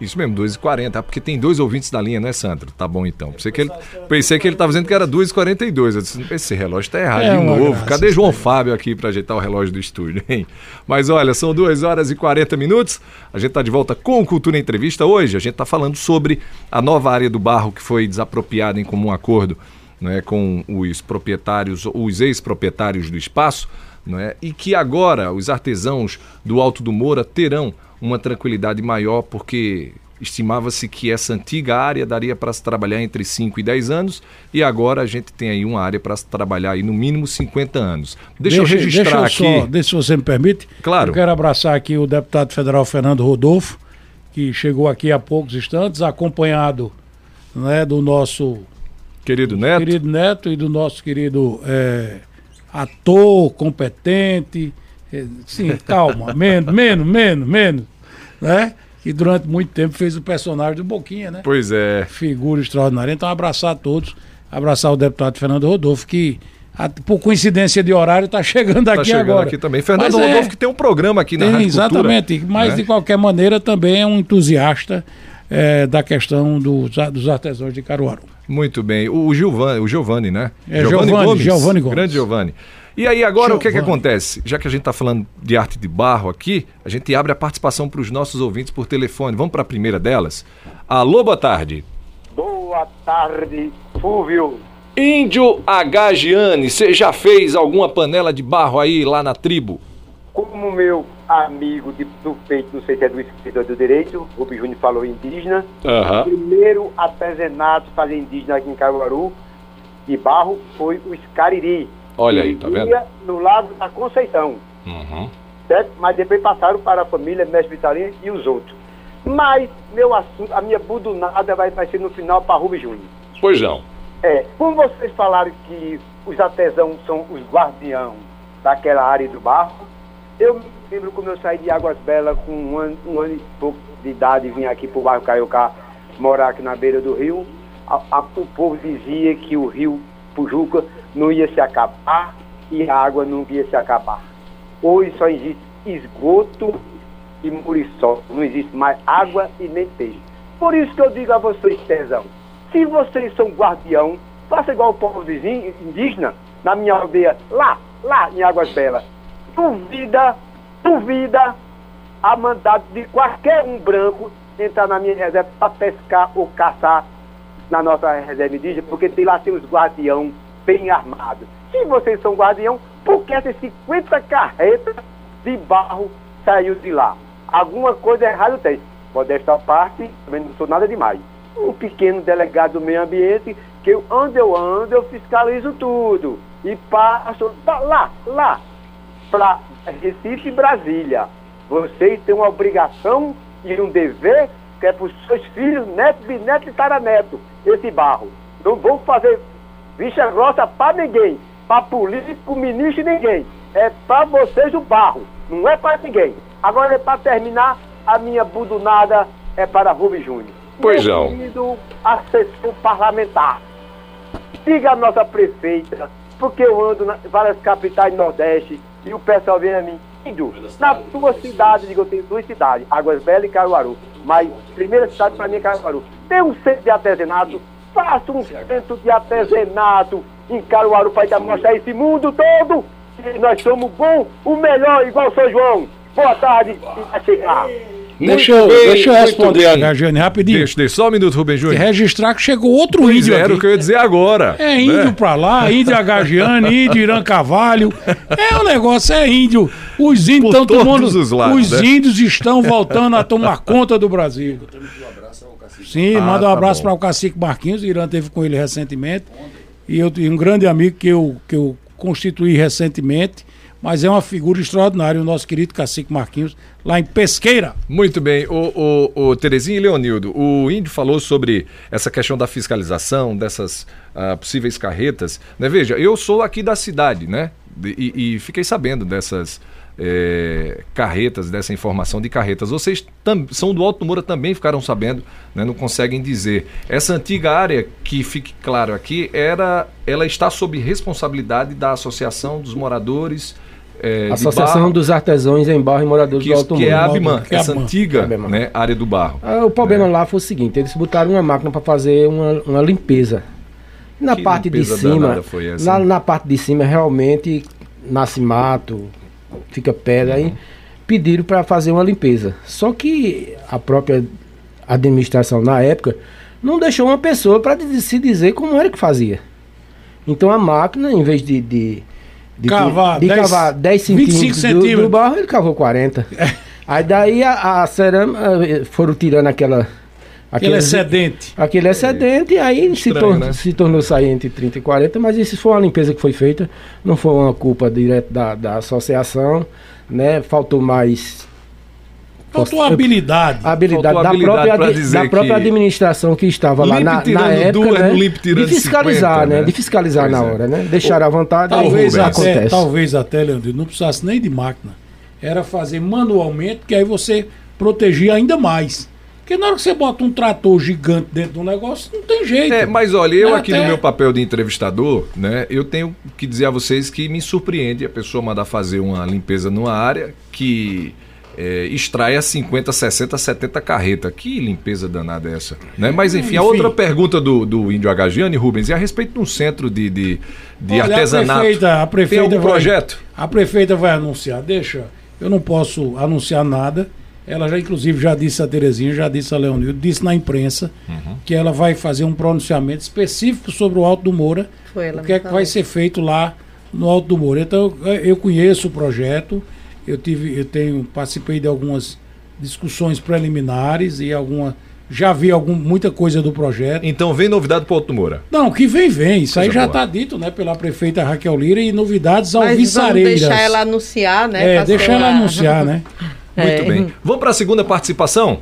isso mesmo, 2h40. Ah, porque tem dois ouvintes da linha, né, Sandro? Tá bom então. Pensei que ele, pensei que ele tava dizendo que era 2h42. Eu disse, esse relógio tá errado é de novo. Graça, Cadê João Fábio aqui para ajeitar o relógio do estúdio, hein? Mas olha, são 2 horas e 40 minutos. A gente tá de volta com Cultura Entrevista hoje. A gente tá falando sobre a nova área do barro que foi desapropriada em comum acordo né, com os proprietários, os ex-proprietários do espaço, é? e que agora os artesãos do Alto do Moura terão uma tranquilidade maior, porque estimava-se que essa antiga área daria para se trabalhar entre 5 e 10 anos e agora a gente tem aí uma área para se trabalhar aí no mínimo 50 anos. Deixa, deixa eu registrar deixa eu aqui. Só, deixa se você me permite. Claro. Eu quero abraçar aqui o deputado federal Fernando Rodolfo, que chegou aqui há poucos instantes, acompanhado né, do nosso querido Neto. Querido Neto e do nosso querido é, ator competente sim, calma, menos, menos, menos, menos, né? Que durante muito tempo fez o personagem do Boquinha, né? Pois é. Figura extraordinária. Então, abraçar a todos, abraçar o deputado Fernando Rodolfo, que por coincidência de horário, está chegando tá aqui chegando agora. aqui também. Fernando mas Rodolfo, é, que tem um programa aqui na tem, Rádio Exatamente, Cultura, mas né? de qualquer maneira também é um entusiasta é, da questão do, dos artesãos de Caruaru. Muito bem. O Giovanni, o Giovanni né? É, Giovanni, Giovanni Gomes. Giovanni Gomes. Grande Giovanni. E aí, agora Giovani. o que é que acontece? Já que a gente está falando de arte de barro aqui, a gente abre a participação para os nossos ouvintes por telefone. Vamos para a primeira delas. Alô, boa tarde. Boa tarde, Fúvio. Índio Agagiane, você já fez alguma panela de barro aí lá na tribo? Como meu amigo de, do peito, não sei se é do escritor do direito, o Júnior falou indígena. Uhum. O primeiro artesanato fazer indígena aqui em Caruaru, de barro, foi o Escariri. Olha aí, tá vendo? no Lago da Conceição. Uhum. Certo? Mas depois passaram para a família Mestre Vitalino e os outros. Mas meu assunto, a minha budunada vai, vai ser no final para Rubens Júnior. Pois não. É, como vocês falaram que os artesãos são os guardiãos daquela área do barro, eu me lembro quando eu saí de Águas Belas com um ano, um ano e pouco de idade e vim aqui para o bairro Caiocá, morar aqui na beira do rio, a, a, o povo dizia que o rio Pujuca não ia se acabar e a água não ia se acabar. Hoje só existe esgoto e muriçoca. Não existe mais água e nem peixe. Por isso que eu digo a vocês, Tesão, se vocês são guardião, faça igual o povo vizinho, indígena, na minha aldeia, lá, lá em Águas Belas. Duvida, duvida a mandado de qualquer um branco entrar na minha reserva para pescar ou caçar na nossa reserva indígena, porque tem lá tem os guardião bem armados. Se vocês são guardião, por que essas 50 carretas de barro saiu de lá? Alguma coisa errada tem. Modesta parte, também não sou nada demais. Um pequeno delegado do meio ambiente, que eu, onde eu ando, eu fiscalizo tudo. E passo lá, lá, para Recife e Brasília. Vocês têm uma obrigação e um dever que é para os seus filhos, netos, bisnetos e taraneto, esse barro. Não vou fazer bicha grossa para ninguém, para político, ministro e ninguém. É para vocês o barro, não é para ninguém. Agora é para terminar, a minha budunada é para Rubem Júnior. Pois não. Querido assessor parlamentar, siga a nossa prefeita, porque eu ando em várias capitais do Nordeste e o pessoal vem a mim, na tua cidade, digo, eu tenho duas cidades, Águas Belas e Caruaru, mas primeira cidade para mim é Caruaru. Tem um centro de artesanato, faça um centro de artesanato em Caruaru para mostrar esse mundo todo que nós somos bom, o melhor, igual São João. Boa tarde e vai chegar. Deixa eu, bem, deixa eu responder a. Gajane rapidinho. Deixa, deixa só um minuto, Rubem E Júnior. registrar que chegou outro Pois índio era aqui. o que eu ia dizer agora. É índio né? pra lá, índio Agagiane, índio Irã Cavalho. É o negócio, é índio. Os índios Por estão tomando. os lados, os né? índios estão voltando a tomar conta do Brasil. Sim, Ah, manda um tá abraço para o Cacique Marquinhos. O Irã teve com ele recentemente. E eu tenho um grande amigo que eu, que eu constituí recentemente. Mas é uma figura extraordinária, o nosso querido Cacique Marquinhos, lá em Pesqueira. Muito bem. O, o, o Terezinha e Leonildo, o Índio falou sobre essa questão da fiscalização, dessas ah, possíveis carretas. Né? Veja, eu sou aqui da cidade, né? E, e fiquei sabendo dessas eh, carretas, dessa informação de carretas. Vocês tam- são do Alto Moura também ficaram sabendo, né? não conseguem dizer. Essa antiga área, que fique claro aqui, era, ela está sob responsabilidade da Associação dos Moradores. de Associação Barro, dos Artesãos em Barro e Moradores que, do Alto que é a Mundo. Abman, Que é a essa Abman. antiga Abman. né, área do barro. Ah, o problema lá foi o seguinte, eles botaram uma máquina para fazer uma, uma limpeza. Na Que parte de cima, essa, na, hein? na parte de cima realmente nasce mato, fica pedra aí. Pediram para fazer uma limpeza. Só que a própria administração na época não deixou uma pessoa para se dizer como era que fazia. Então a máquina, em vez de, de, de, Cavar de 10, cavar 10 25 centímetros do, centímetros. do barro, ele cavou 40. Aí daí a, a cerâmica eh, foram tirando aquela. Aquele excedente. Aquele excedente, e aí se, Estranho, tor- né? se tornou sair entre 30 e 40, mas isso foi uma limpeza que foi feita, não foi uma culpa direta da, da associação, né? Faltou mais Faltou habilidade. habilidade, Faltou da, habilidade própria, da própria que administração que estava lá na, na época, duas, né? de fiscalizar, 50, né? né? De fiscalizar na é. hora, né? Deixar à vontade, aí Talvez até, acontece. talvez até, Leandro, não precisasse nem de máquina. Era fazer manualmente, que aí você protegia ainda mais. Porque na hora que você bota um trator gigante dentro do negócio, não tem jeito. É, mas olha, eu É, aqui até- no meu papel de entrevistador, né, eu tenho que dizer a vocês que me surpreende a pessoa mandar fazer uma limpeza numa área que é, extrai a 50, 60, 70 carreta. Que limpeza danada é essa? Né? Mas enfim, a Enfim. outra pergunta do, do Índio Agagiane, Rubens, é a respeito de um centro de, de, de Olha, artesanato. A prefeita, a prefeita Tem algum vai- projeto? A prefeita vai anunciar, deixa. Eu não posso anunciar nada. Ela já, inclusive, já disse a Terezinha, já disse a Leonildo, disse na imprensa Uhum. que ela vai fazer um pronunciamento específico sobre o Alto do Moura. Foi, ela o que é que vai ser feito lá no Alto do Moura. Então, eu conheço o projeto, eu tive, eu tenho, participei de algumas discussões preliminares e alguma. Já vi algum, muita coisa do projeto. Então vem novidade para o Alto Moura. Não, que vem, vem. Isso aí já está dito, né, pela prefeita Raquel Lira e novidades Mas vamos alviçareiras. deixar ela anunciar, né? É, pra deixa ser ela anunciar, né? Muito É. bem. Vamos para a segunda participação?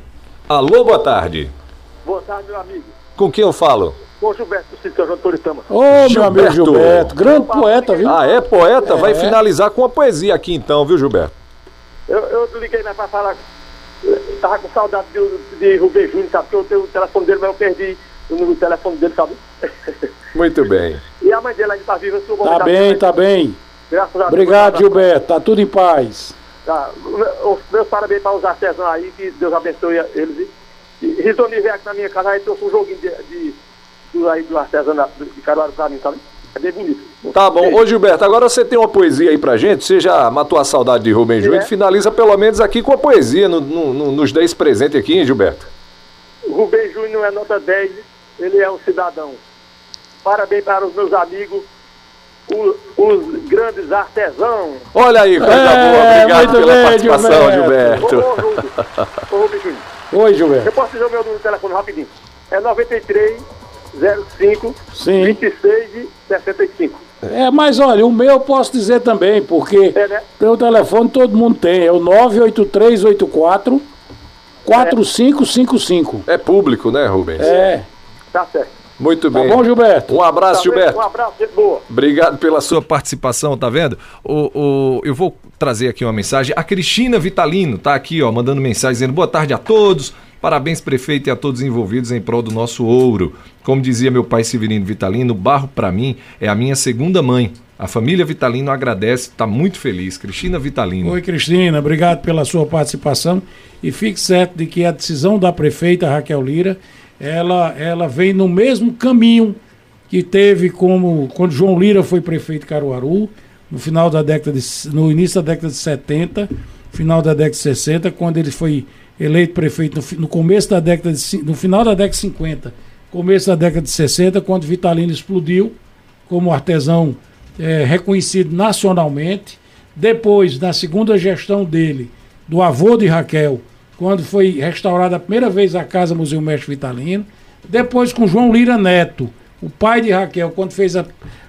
Alô, boa tarde. Boa tarde, meu amigo. Com quem eu falo? Ô Gilberto, Cícero Antônio Tama. Ô, meu amigo Gilberto. Grande poeta, viu? Ah, é poeta? Vai finalizar com uma poesia aqui então, viu, Gilberto? Eu, eu liguei né, pra falar. eu Tava com saudade de, de Rubem Júnior, sabe? Porque eu tenho o telefone dele, mas eu perdi o número do telefone dele, sabe? Muito bem. e a mãe dele ainda tá viva, eu sou Tá bem, tá bem. Graças a Deus. Obrigado, Gilberto. Tá tudo em paz. Os meus parabéns para os artesãos aí, que Deus abençoe eles. E, e Ritoni veio aqui na minha casa, aí trouxe um joguinho de, de, de, aí do artesanato de Caruaru pra mim, sabe? É bem bonito. Tá bom. Ô Gilberto, agora você tem uma poesia aí pra gente. Você já matou a saudade de Rubem Júnior. É. Finaliza pelo menos aqui com a poesia no, no- no- nos 10 presentes aqui, hein, Gilberto? Rubem Júnior é nota 10, ele é um cidadão. Parabéns para os meus amigos, os, os grandes artesãos. Olha aí, coisa É, boa. Obrigado muito pela bem, participação, Gilberto. Gilberto. ô, ô, Oi, Gilberto. eu posso dizer o meu número de telefone rapidinho? É 93 05 Sim. 26 e 65. É, mas olha, o meu eu posso dizer também, porque É, né? pelo telefone todo mundo tem. É o 98384 4555. É público, né, Rubens? É. Tá certo. Muito Tá bem. bom, Gilberto? Um abraço, Tá bem? Gilberto. Um abraço, gente boa. Obrigado pela sua participação, tá vendo? O, o- eu vou trazer aqui uma mensagem. A Cristina Vitalino tá aqui, ó, mandando mensagem dizendo boa tarde a todos. Parabéns, prefeito, e a todos envolvidos em prol do nosso ouro. Como dizia meu pai Severino Vitalino, o barro para mim é a minha segunda mãe. A família Vitalino agradece, tá muito feliz. Cristina Vitalino. Oi, Cristina, obrigado pela sua participação. E fique certo de que a decisão da prefeita Raquel Lira, ela, ela vem no mesmo caminho que teve como quando João Lira foi prefeito de Caruaru, no final da década de, no início da década de 70, final da década de 60, quando ele foi eleito prefeito no, no começo da década de, no final da década de 50, começo da década de 60, quando Vitalino explodiu como artesão eh, reconhecido nacionalmente. Depois, na segunda gestão dele, do avô de Raquel, quando foi restaurada a primeira vez a Casa Museu Mestre Vitalino. Depois, com João Lira Neto, o pai de Raquel, quando fez a,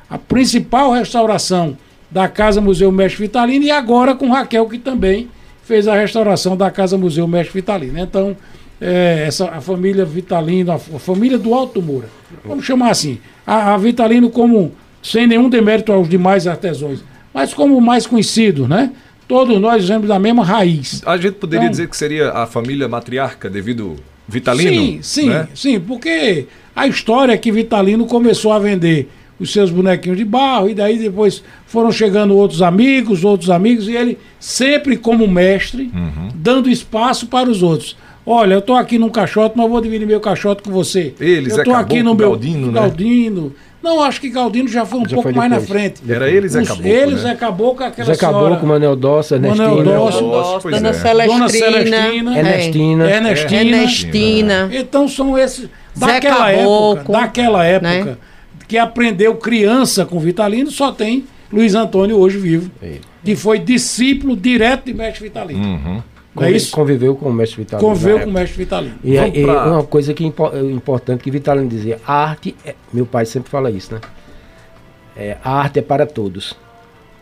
a principal restauração da Casa Museu Mestre Vitalino. E agora com Raquel, que também fez a restauração da Casa Museu Mestre Vitalino. Então, eh, essa, a família Vitalino, a, a família do Alto Moura, vamos chamar assim, a, a Vitalino como, sem nenhum demérito aos demais artesãos, mas como mais conhecido, né? Todos nós vemos da mesma raiz. A gente poderia Então- dizer que seria a família matriarca devido Vitalino? Sim, sim, né? sim, porque a história é que Vitalino começou a vender os seus bonequinhos de barro, e daí depois foram chegando outros amigos, outros amigos, e ele sempre como mestre, Uhum. dando espaço para os outros. Olha, eu estou aqui num caixote, mas vou dividir meu caixote com você. Ele, eu Zé tô aqui no meu Galdino, né? Galdino. Não, acho que Galdino já foi um Já pouco foi mais na frente. Era ele, Zé Caboclo, Ele, né? Zé Caboclo, aquela Zé senhora. Caboclo, Manel Dossa, Manel Ernestina. Dossa. Nossa, pois Dona é. Celestina. Dona Celestina. Ernestina. Ernestina. Ernestina. Então são esses daquela época, daquela época né? que aprendeu criança com Vitalino, só tem Luiz Antônio hoje vivo, Ele. que foi discípulo direto de mestre Vitalino. Uhum. Não é? Conviveu com o mestre Vitalino. Conviveu com o mestre Vitalino. E, e pra- uma coisa que é importante que Vitalino dizia, a arte, é, meu pai sempre fala isso, né? É, a arte é para todos.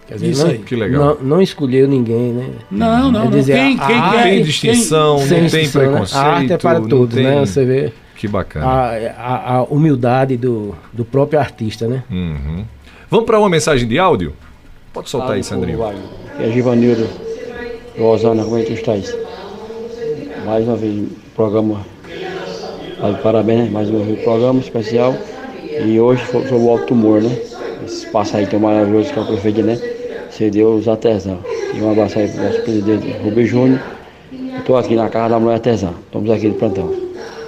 Quer dizer, Isso não, aí. Que legal. Não, não escolheu ninguém, né? Não, não, não. dizer, Quem, a quem arte quer- Não tem quem- distinção, Sem não tem distinção, né? preconceito. A arte é para não todos, tem- né? Você vê Que bacana. a, a, a humildade do, do próprio artista, né? Uhum. Vamos para uma mensagem de áudio? Pode soltar aí, Sandrinho. Que é Givanildo Rosana, como é que tu estás? Mais uma vez, programa. Parabéns, né? mais uma vez, programa especial. E hoje foi sobre o alto tumor, né? Esse espaço aí tão maravilhoso que é o prefeito, né? Cedeu os artesãos. E um abraço aí para o nosso presidente Rubem Júnior. Estou aqui na casa da mulher artesã. Estamos aqui de plantão.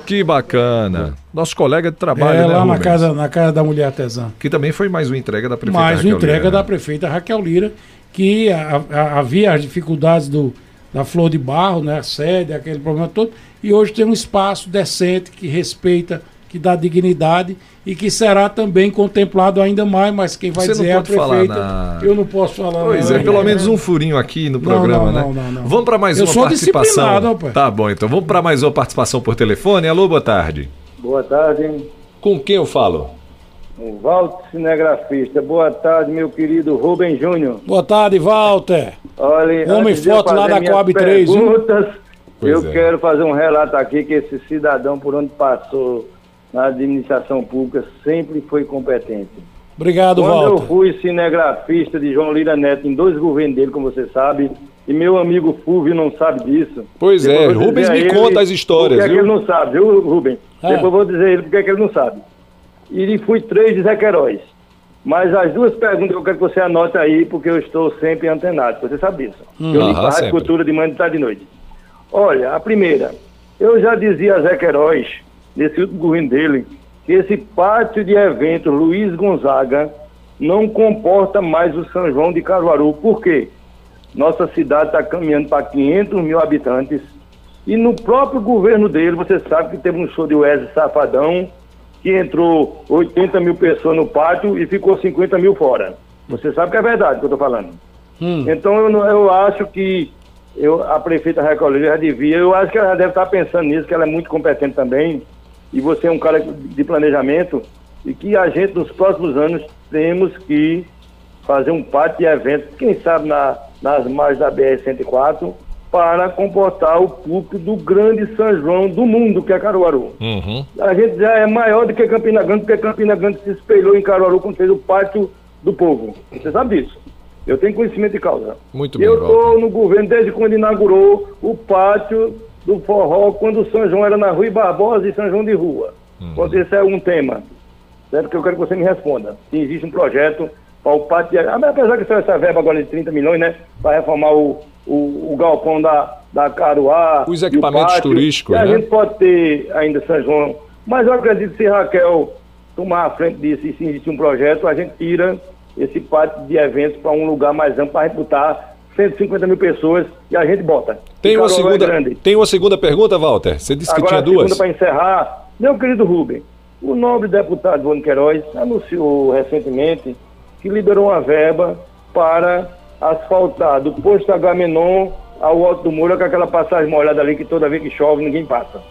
Que bacana. Nosso colega de trabalho, É, né, lá na casa, na casa da mulher artesã. Que também foi mais uma entrega da prefeita Mais uma Raquel entrega Lira, da né? prefeita Raquel Lira, que a- a- havia as dificuldades do, da flor de barro, né, a sede, aquele problema todo, e hoje tem um espaço decente que respeita, que dá dignidade e que será também contemplado ainda mais, mas quem vai Você não dizer é a pode falar prefeita. na- Eu não posso falar. Pois não, é, pelo né? menos um furinho aqui no Não, programa, não, né? não, não, não. Vamos para mais Eu uma sou participação. disciplinado, rapaz. Tá bom, então vamos para mais uma participação por telefone. Alô, boa tarde. Boa tarde, Com quem eu falo? O Walter Cinegrafista. Boa tarde, meu querido Rubem Júnior. Boa tarde, Walter. Olha, Homem eu forte lá da Coab 3, viu? perguntas, eu é. quero fazer um relato aqui que esse cidadão, por onde passou na administração pública, sempre foi competente. Obrigado, Quando eu Walter. fui cinegrafista de João Lira Neto em dois governos dele, como você sabe, e meu amigo Fulvio não sabe disso. Pois Depois é, eu Rubens me conta as histórias, Por que, é que ele não sabe, viu, Rubens? Ah. Depois eu vou dizer ele porque é que ele não sabe. E fui três de Zé Queiroz. Mas as duas perguntas que eu quero que você anote aí, porque eu estou sempre antenado, você sabe disso. eu li Aham, para a cultura de manhã, de tarde e noite. Olha, a primeira, eu já dizia a Zé Queiroz, nesse último governo dele, que esse pátio de eventos Luiz Gonzaga não comporta mais o São João de Caruaru. Por quê? Nossa cidade está caminhando para 500 mil habitantes. E no próprio governo dele, você sabe que teve um show de Wesley Safadão, que entrou 80 mil pessoas no pátio e ficou 50 mil fora. Você sabe que é verdade que eu estou falando. Então eu, eu acho que eu, a prefeita Recolher já devia, eu acho que ela deve estar pensando nisso, que ela é muito competente também, e você é um cara de planejamento, e que a gente nos próximos anos temos que fazer um pátio de eventos, quem sabe na- nas margens da BR-104, para comportar o público do grande São João do mundo, que é Caruaru. Uhum. A gente já é maior do que Campina Grande, porque Campina Grande se espelhou em Caruaru quando fez o pátio do povo. Você sabe disso. Eu tenho conhecimento de causa. Muito bem, Eu estou no governo desde quando inaugurou o pátio do forró, quando o São João era na Rui Barbosa e São João de Rua. Quando esse é um tema. Certo? Que eu quero que você me responda. Se existe um projeto de... Ah, apesar que saiu essa verba agora de 30 milhões, né? Para reformar o, o, o galpão da, da Caruá. Os equipamentos pátio. turísticos, a né? gente pode ter ainda São João. Mas eu acredito que se Raquel tomar a frente disso e se existe um projeto, a gente tira esse pátio de eventos para um lugar mais amplo para a gente botar 150 mil pessoas e a gente bota. Tem uma, é segunda, grande. tem uma segunda pergunta, Walter? Você disse que Agora, tinha a segunda duas. para encerrar, meu querido Rubem, o nobre deputado Ivone Queiroz anunciou recentemente que liberou uma verba para asfaltar do posto Agamenon ao Alto do Moura, com aquela passagem molhada ali que toda vez que chove ninguém passa.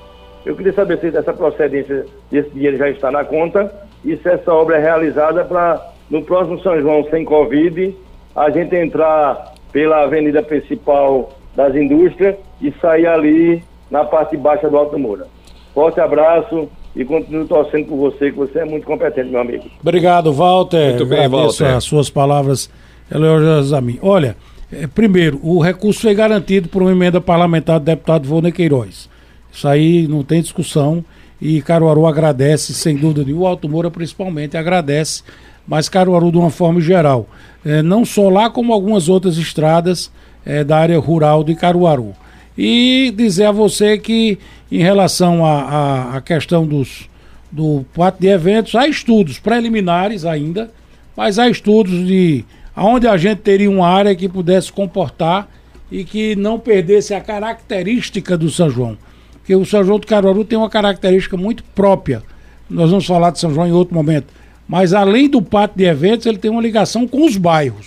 Eu queria saber se essa procedência desse dinheiro já está na conta e se essa obra é realizada para, no próximo São João sem Covid, a gente entrar pela avenida principal das indústrias e sair ali na parte baixa do Alto Moura. Forte abraço e continuo torcendo por você, que você é muito competente, meu amigo. Obrigado, Walter. Muito bem, Agradeço Walter. as suas palavras elogiosas a mim. Olha, eh, primeiro, o recurso foi garantido por uma emenda parlamentar do deputado Vônei Queiroz. Isso aí não tem discussão e Caruaru agradece, sem dúvida nenhuma, o Alto Moura principalmente agradece, mas Caruaru de uma forma geral. Eh, não só lá, como algumas outras estradas eh, da área rural de Caruaru. E dizer a você que, em relação à questão dos, do pátio de eventos, há estudos preliminares ainda, mas há estudos de aonde a gente teria uma área que pudesse comportar e que não perdesse a característica do São João. Porque o São João do Caruaru tem uma característica muito própria. Nós vamos falar de São João em outro momento. Mas além do pátio de eventos, ele tem uma ligação com os bairros.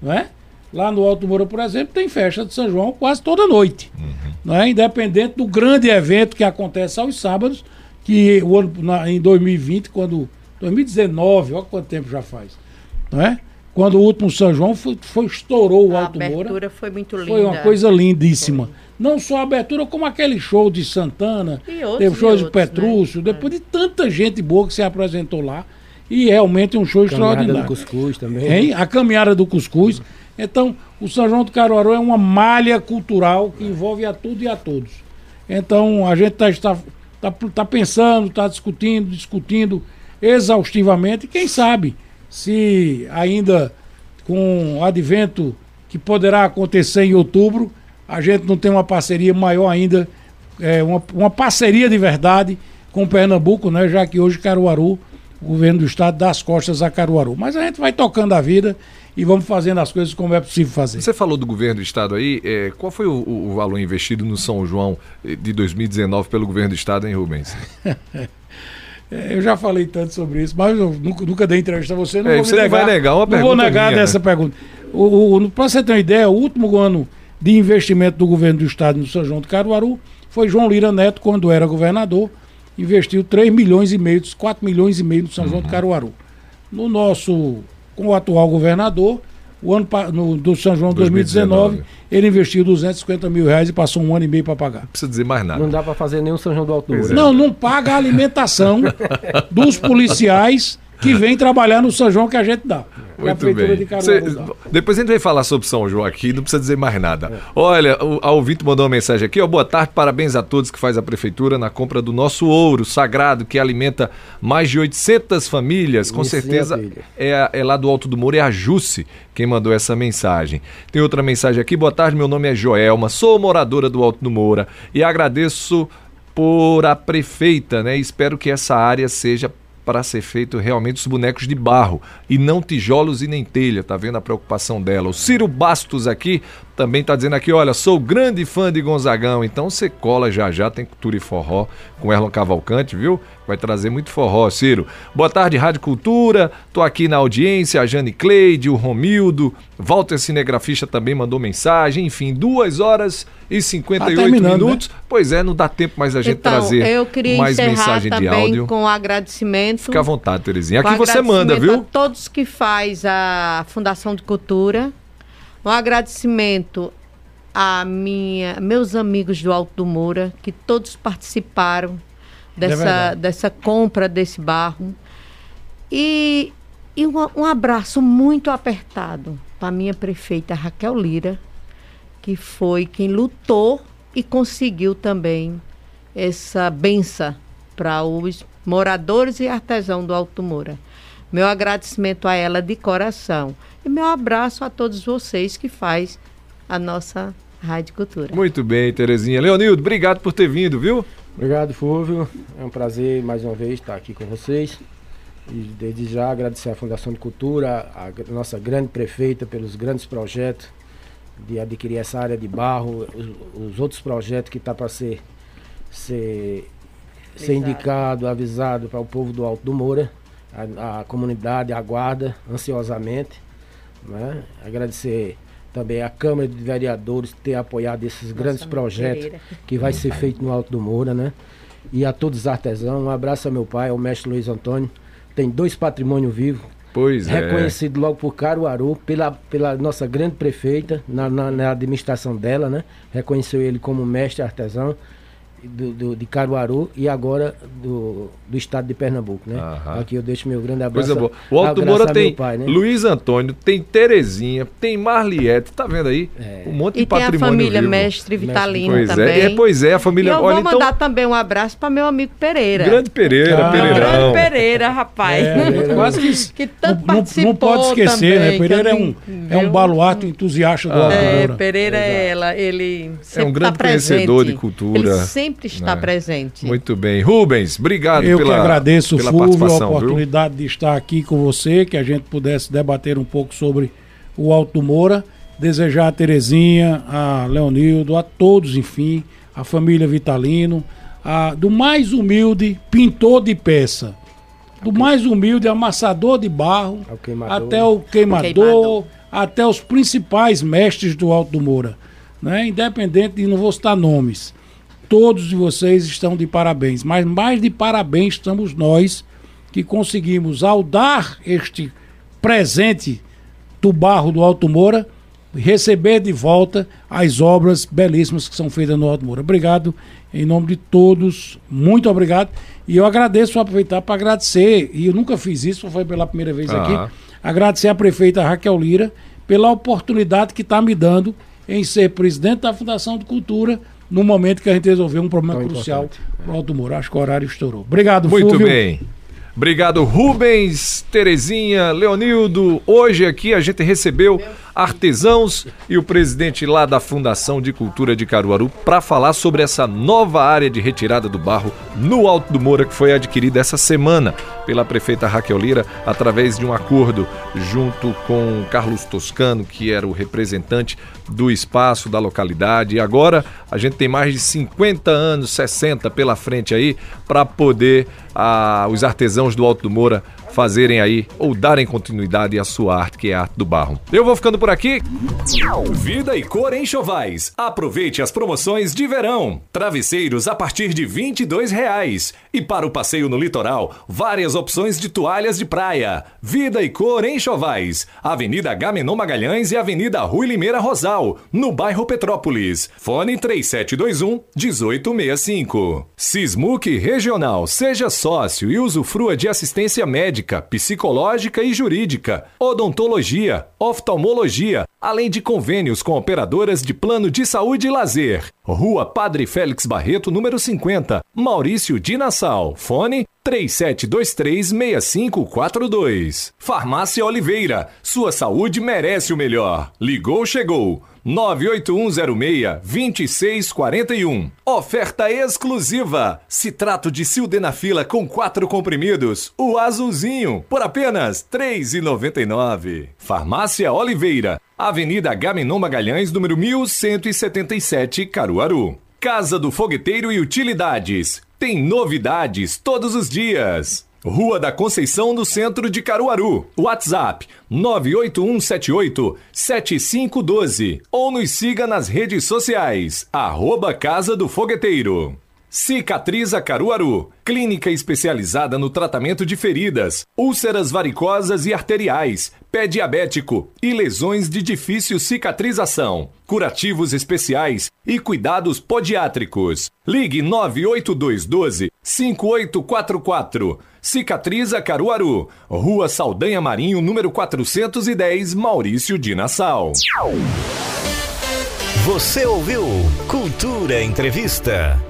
Não é? Lá no Alto Moura, por exemplo, tem festa de São João quase toda noite. Não é? Independente do grande evento que acontece aos sábados, que o ano, na- em 2020, quando. 2019, olha quanto tempo já faz. Não é? Quando o último São João foi, foi- estourou o A Alto Moura. abertura foi muito linda. Foi uma coisa lindíssima. Não só a abertura, como aquele show de Santana, E outros, teve e show de outros, Petrúcio, né? depois de tanta gente boa que se apresentou lá. E realmente um show Caminhada do extraordinário. Cuscuz também. Hein? A caminhada do cuscuz. Então, o São João do Caruaru é uma malha cultural que envolve a tudo e a todos. Então, a gente está está, tá, tá pensando, está discutindo, discutindo exaustivamente. Quem sabe se ainda com o advento que poderá acontecer em outubro, a gente não tem uma parceria maior ainda, é, uma, uma parceria de verdade com Pernambuco, né? já que hoje Caruaru, o governo do estado dá as costas a Caruaru. Mas a gente vai tocando a vida e vamos fazendo as coisas como é possível fazer. Você falou do governo do estado aí, é, qual foi o, o- valor investido no São João eh, de 2019 pelo governo do estado, hein, Rubens? É, Eu já falei tanto sobre isso, mas eu nunca, nunca dei entrevista a você, não É, vou você não negar. vai negar uma não vou pergunta negar minha, dessa né? pergunta. Para você ter uma ideia, o último ano de investimento do governo do estado no São João do Caruaru foi João Lira Neto, quando era governador, investiu 3 milhões e meio, 4 milhões e meio no São João Uhum. do Caruaru. No nosso, com o atual governador, o ano no, do São João 2019, 2019, ele investiu 250 mil reais e passou um ano e meio para pagar. Não precisa dizer mais nada. Não dá pra fazer nenhum São João do Alto Moura. Não, não paga a alimentação dos policiais que vêm trabalhar no São João que a gente dá. a Prefeitura bem. de. Cê- depois a gente vai falar sobre São João aqui, não precisa dizer mais nada. Olha, o, a ouvinte mandou uma mensagem aqui, ó. Boa tarde, parabéns a todos que faz a Prefeitura na compra do nosso ouro sagrado, que alimenta mais de 800 famílias. Com Isso, certeza é, é lá do Alto do Muro, é a Jusce quem mandou essa mensagem. Tem outra mensagem aqui, boa tarde, meu nome é Joelma, sou moradora do Alto do Moura e agradeço por a prefeita, né? Espero que essa área seja para ser feito realmente os bonecos de barro e não tijolos e nem telha, tá vendo a preocupação dela. O Ciro Bastos aqui também tá dizendo aqui, olha, sou grande fã de Gonzagão, então você cola já já, tem cultura e forró com Erlon Cavalcante, viu? Vai trazer muito forró, Ciro. Boa tarde, Rádio Cultura, tô aqui na audiência, a Jane Cleide, o Romildo, Walter Cinegrafista também mandou mensagem, enfim, duas horas e 58 terminando, minutos. Pois é, não dá tempo mais a gente Então, trazer eu queria mais mensagem de também áudio. com agradecimento. Fica à vontade, Terezinha. Aqui você manda, viu? A todos que faz a Fundação de Cultura. Um agradecimento a minha, meus amigos do Alto do Moura, que todos participaram dessa, verdade. dessa compra desse barro. E, e um, um abraço muito apertado para a minha prefeita Raquel Lira, que foi quem lutou e conseguiu também essa benção para os moradores e artesãos do Alto Moura. Meu agradecimento a ela de coração. E meu abraço a todos vocês que faz a nossa Rádio Cultura. Muito bem, Terezinha. Leonildo, obrigado por ter vindo, viu? Obrigado, Fúvio. É um prazer mais uma vez estar aqui com vocês. E desde já agradecer à Fundação de Cultura, a nossa grande prefeita pelos grandes projetos de adquirir essa área de barro, os, os outros projetos que está para ser, ser, ser indicado, avisado para o povo do Alto do Moura. A, a comunidade aguarda ansiosamente. Né? Agradecer também à Câmara de Vereadores ter apoiado esses grandes amigo projetos Pereira. que vai ser feito no Alto do Moura, né? E a todos os artesãos, um abraço ao meu pai, ao mestre Luiz Antônio. Tem dois patrimônios vivos, Pois é. reconhecido logo por Caruaru, pela, pela nossa grande prefeita, na, na, na administração dela, né? Reconheceu ele como mestre artesão do, do- de Caruaru e agora do, do estado de Pernambuco, né? Aham. Aqui eu deixo meu grande abraço. Coisa boa. O Alto Moura tem pai, né? Luiz Antônio, tem Terezinha, tem Marliette, tá vendo aí? É. Um monte de E tem a patrimônio família vivo. Mestre Vitalino Pois também. é, é, pois é, a E família. eu olha, vou mandar então. também um abraço para meu amigo Pereira. Grande Pereira, Ah, Grande Pereirão. Pereira, rapaz. É, quase que, Que tanto não, não, não participou pode esquecer, também, né? Pereira é um, é um baluarte entusiasta do Ah. É. Pereira é ela, ele sempre um grande tá conhecedor de cultura, Ele sempre está né? presente. Muito bem. Rubens, obrigado Eu pela, que agradeço, pela Fulvio, a participação, viu? oportunidade de estar aqui com você, que a gente pudesse debater um pouco sobre o Alto do Moura. Desejar a Terezinha, a Leonildo, a todos, enfim, a família Vitalino, a, do mais humilde pintor de peça, do mais humilde amassador de barro, Ao queimador. até o queimador, queimador. até os principais mestres do Alto do Moura. Né? Independente de não vou citar nomes. Todos vocês estão de parabéns. Mas mais de parabéns estamos nós que conseguimos, ao dar este presente do barro do Alto Moura, receber de volta as obras belíssimas que são feitas no Alto Moura. Obrigado em nome de todos, muito obrigado. E eu agradeço, aproveitar para agradecer, e eu nunca fiz isso, foi pela primeira vez Ah. aqui, agradecer à prefeita Raquel Lira pela oportunidade que está me dando em ser presidente da Fundação de Cultura no momento que a gente resolveu um problema Tão crucial para o Alto Moura. Acho que o horário estourou. Obrigado, Muito Fúvio. bem. Obrigado, Rubens, Terezinha, Leonildo. Hoje aqui a gente recebeu artesãos e o presidente lá da Fundação de Cultura de Caruaru para falar sobre essa nova área de retirada do barro no Alto do Moura que foi adquirida essa semana pela prefeita Raquel Lira através de um acordo junto com Carlos Toscano, que era o representante do espaço da localidade. E agora a gente tem mais de 50 anos, 60 pela frente aí para poder ah, os artesãos do Alto do Moura fazerem aí ou darem continuidade à sua arte, que é a arte do barro. Eu vou ficando por aqui. Vida e cor em Chovais. Aproveite as promoções de verão. Travesseiros a partir de 22 reais. E para o passeio no litoral, várias opções de toalhas de praia. Vida e cor em Chovais. Avenida Gamenon Magalhães e Avenida Rui Limeira Rosal, no bairro Petrópolis. Fone 3721 1865. Sismuc Regional. Seja sócio e usufrua de assistência médica, psicológica e jurídica, odontologia, oftalmologia, além de convênios com operadoras de plano de saúde e lazer. Rua Padre Félix Barreto, número 50, Maurício de Nassau. Fone 37236542. Farmácia Oliveira. Sua saúde merece o melhor. Ligou, chegou. 98106-2641. Oferta exclusiva. Citrato de sildenafila com quatro comprimidos. O azulzinho, por apenas R$ 3,99. Farmácia Oliveira. Avenida Gaminon Magalhães, número 1177, Caruaru. Casa do Fogueteiro e Utilidades. Tem novidades todos os dias. Rua da Conceição, no centro de Caruaru. WhatsApp 98178-7512. Ou nos siga nas redes sociais. Arroba Casa do Fogueteiro. Cicatriza Caruaru, clínica especializada no tratamento de feridas, úlceras varicosas e arteriais, pé diabético e lesões de difícil cicatrização, curativos especiais e cuidados podiátricos. Ligue 98212 5844. Cicatriza Caruaru, Rua Saldanha Marinho, número 410, Maurício de Nassau. Você ouviu Cultura Entrevista.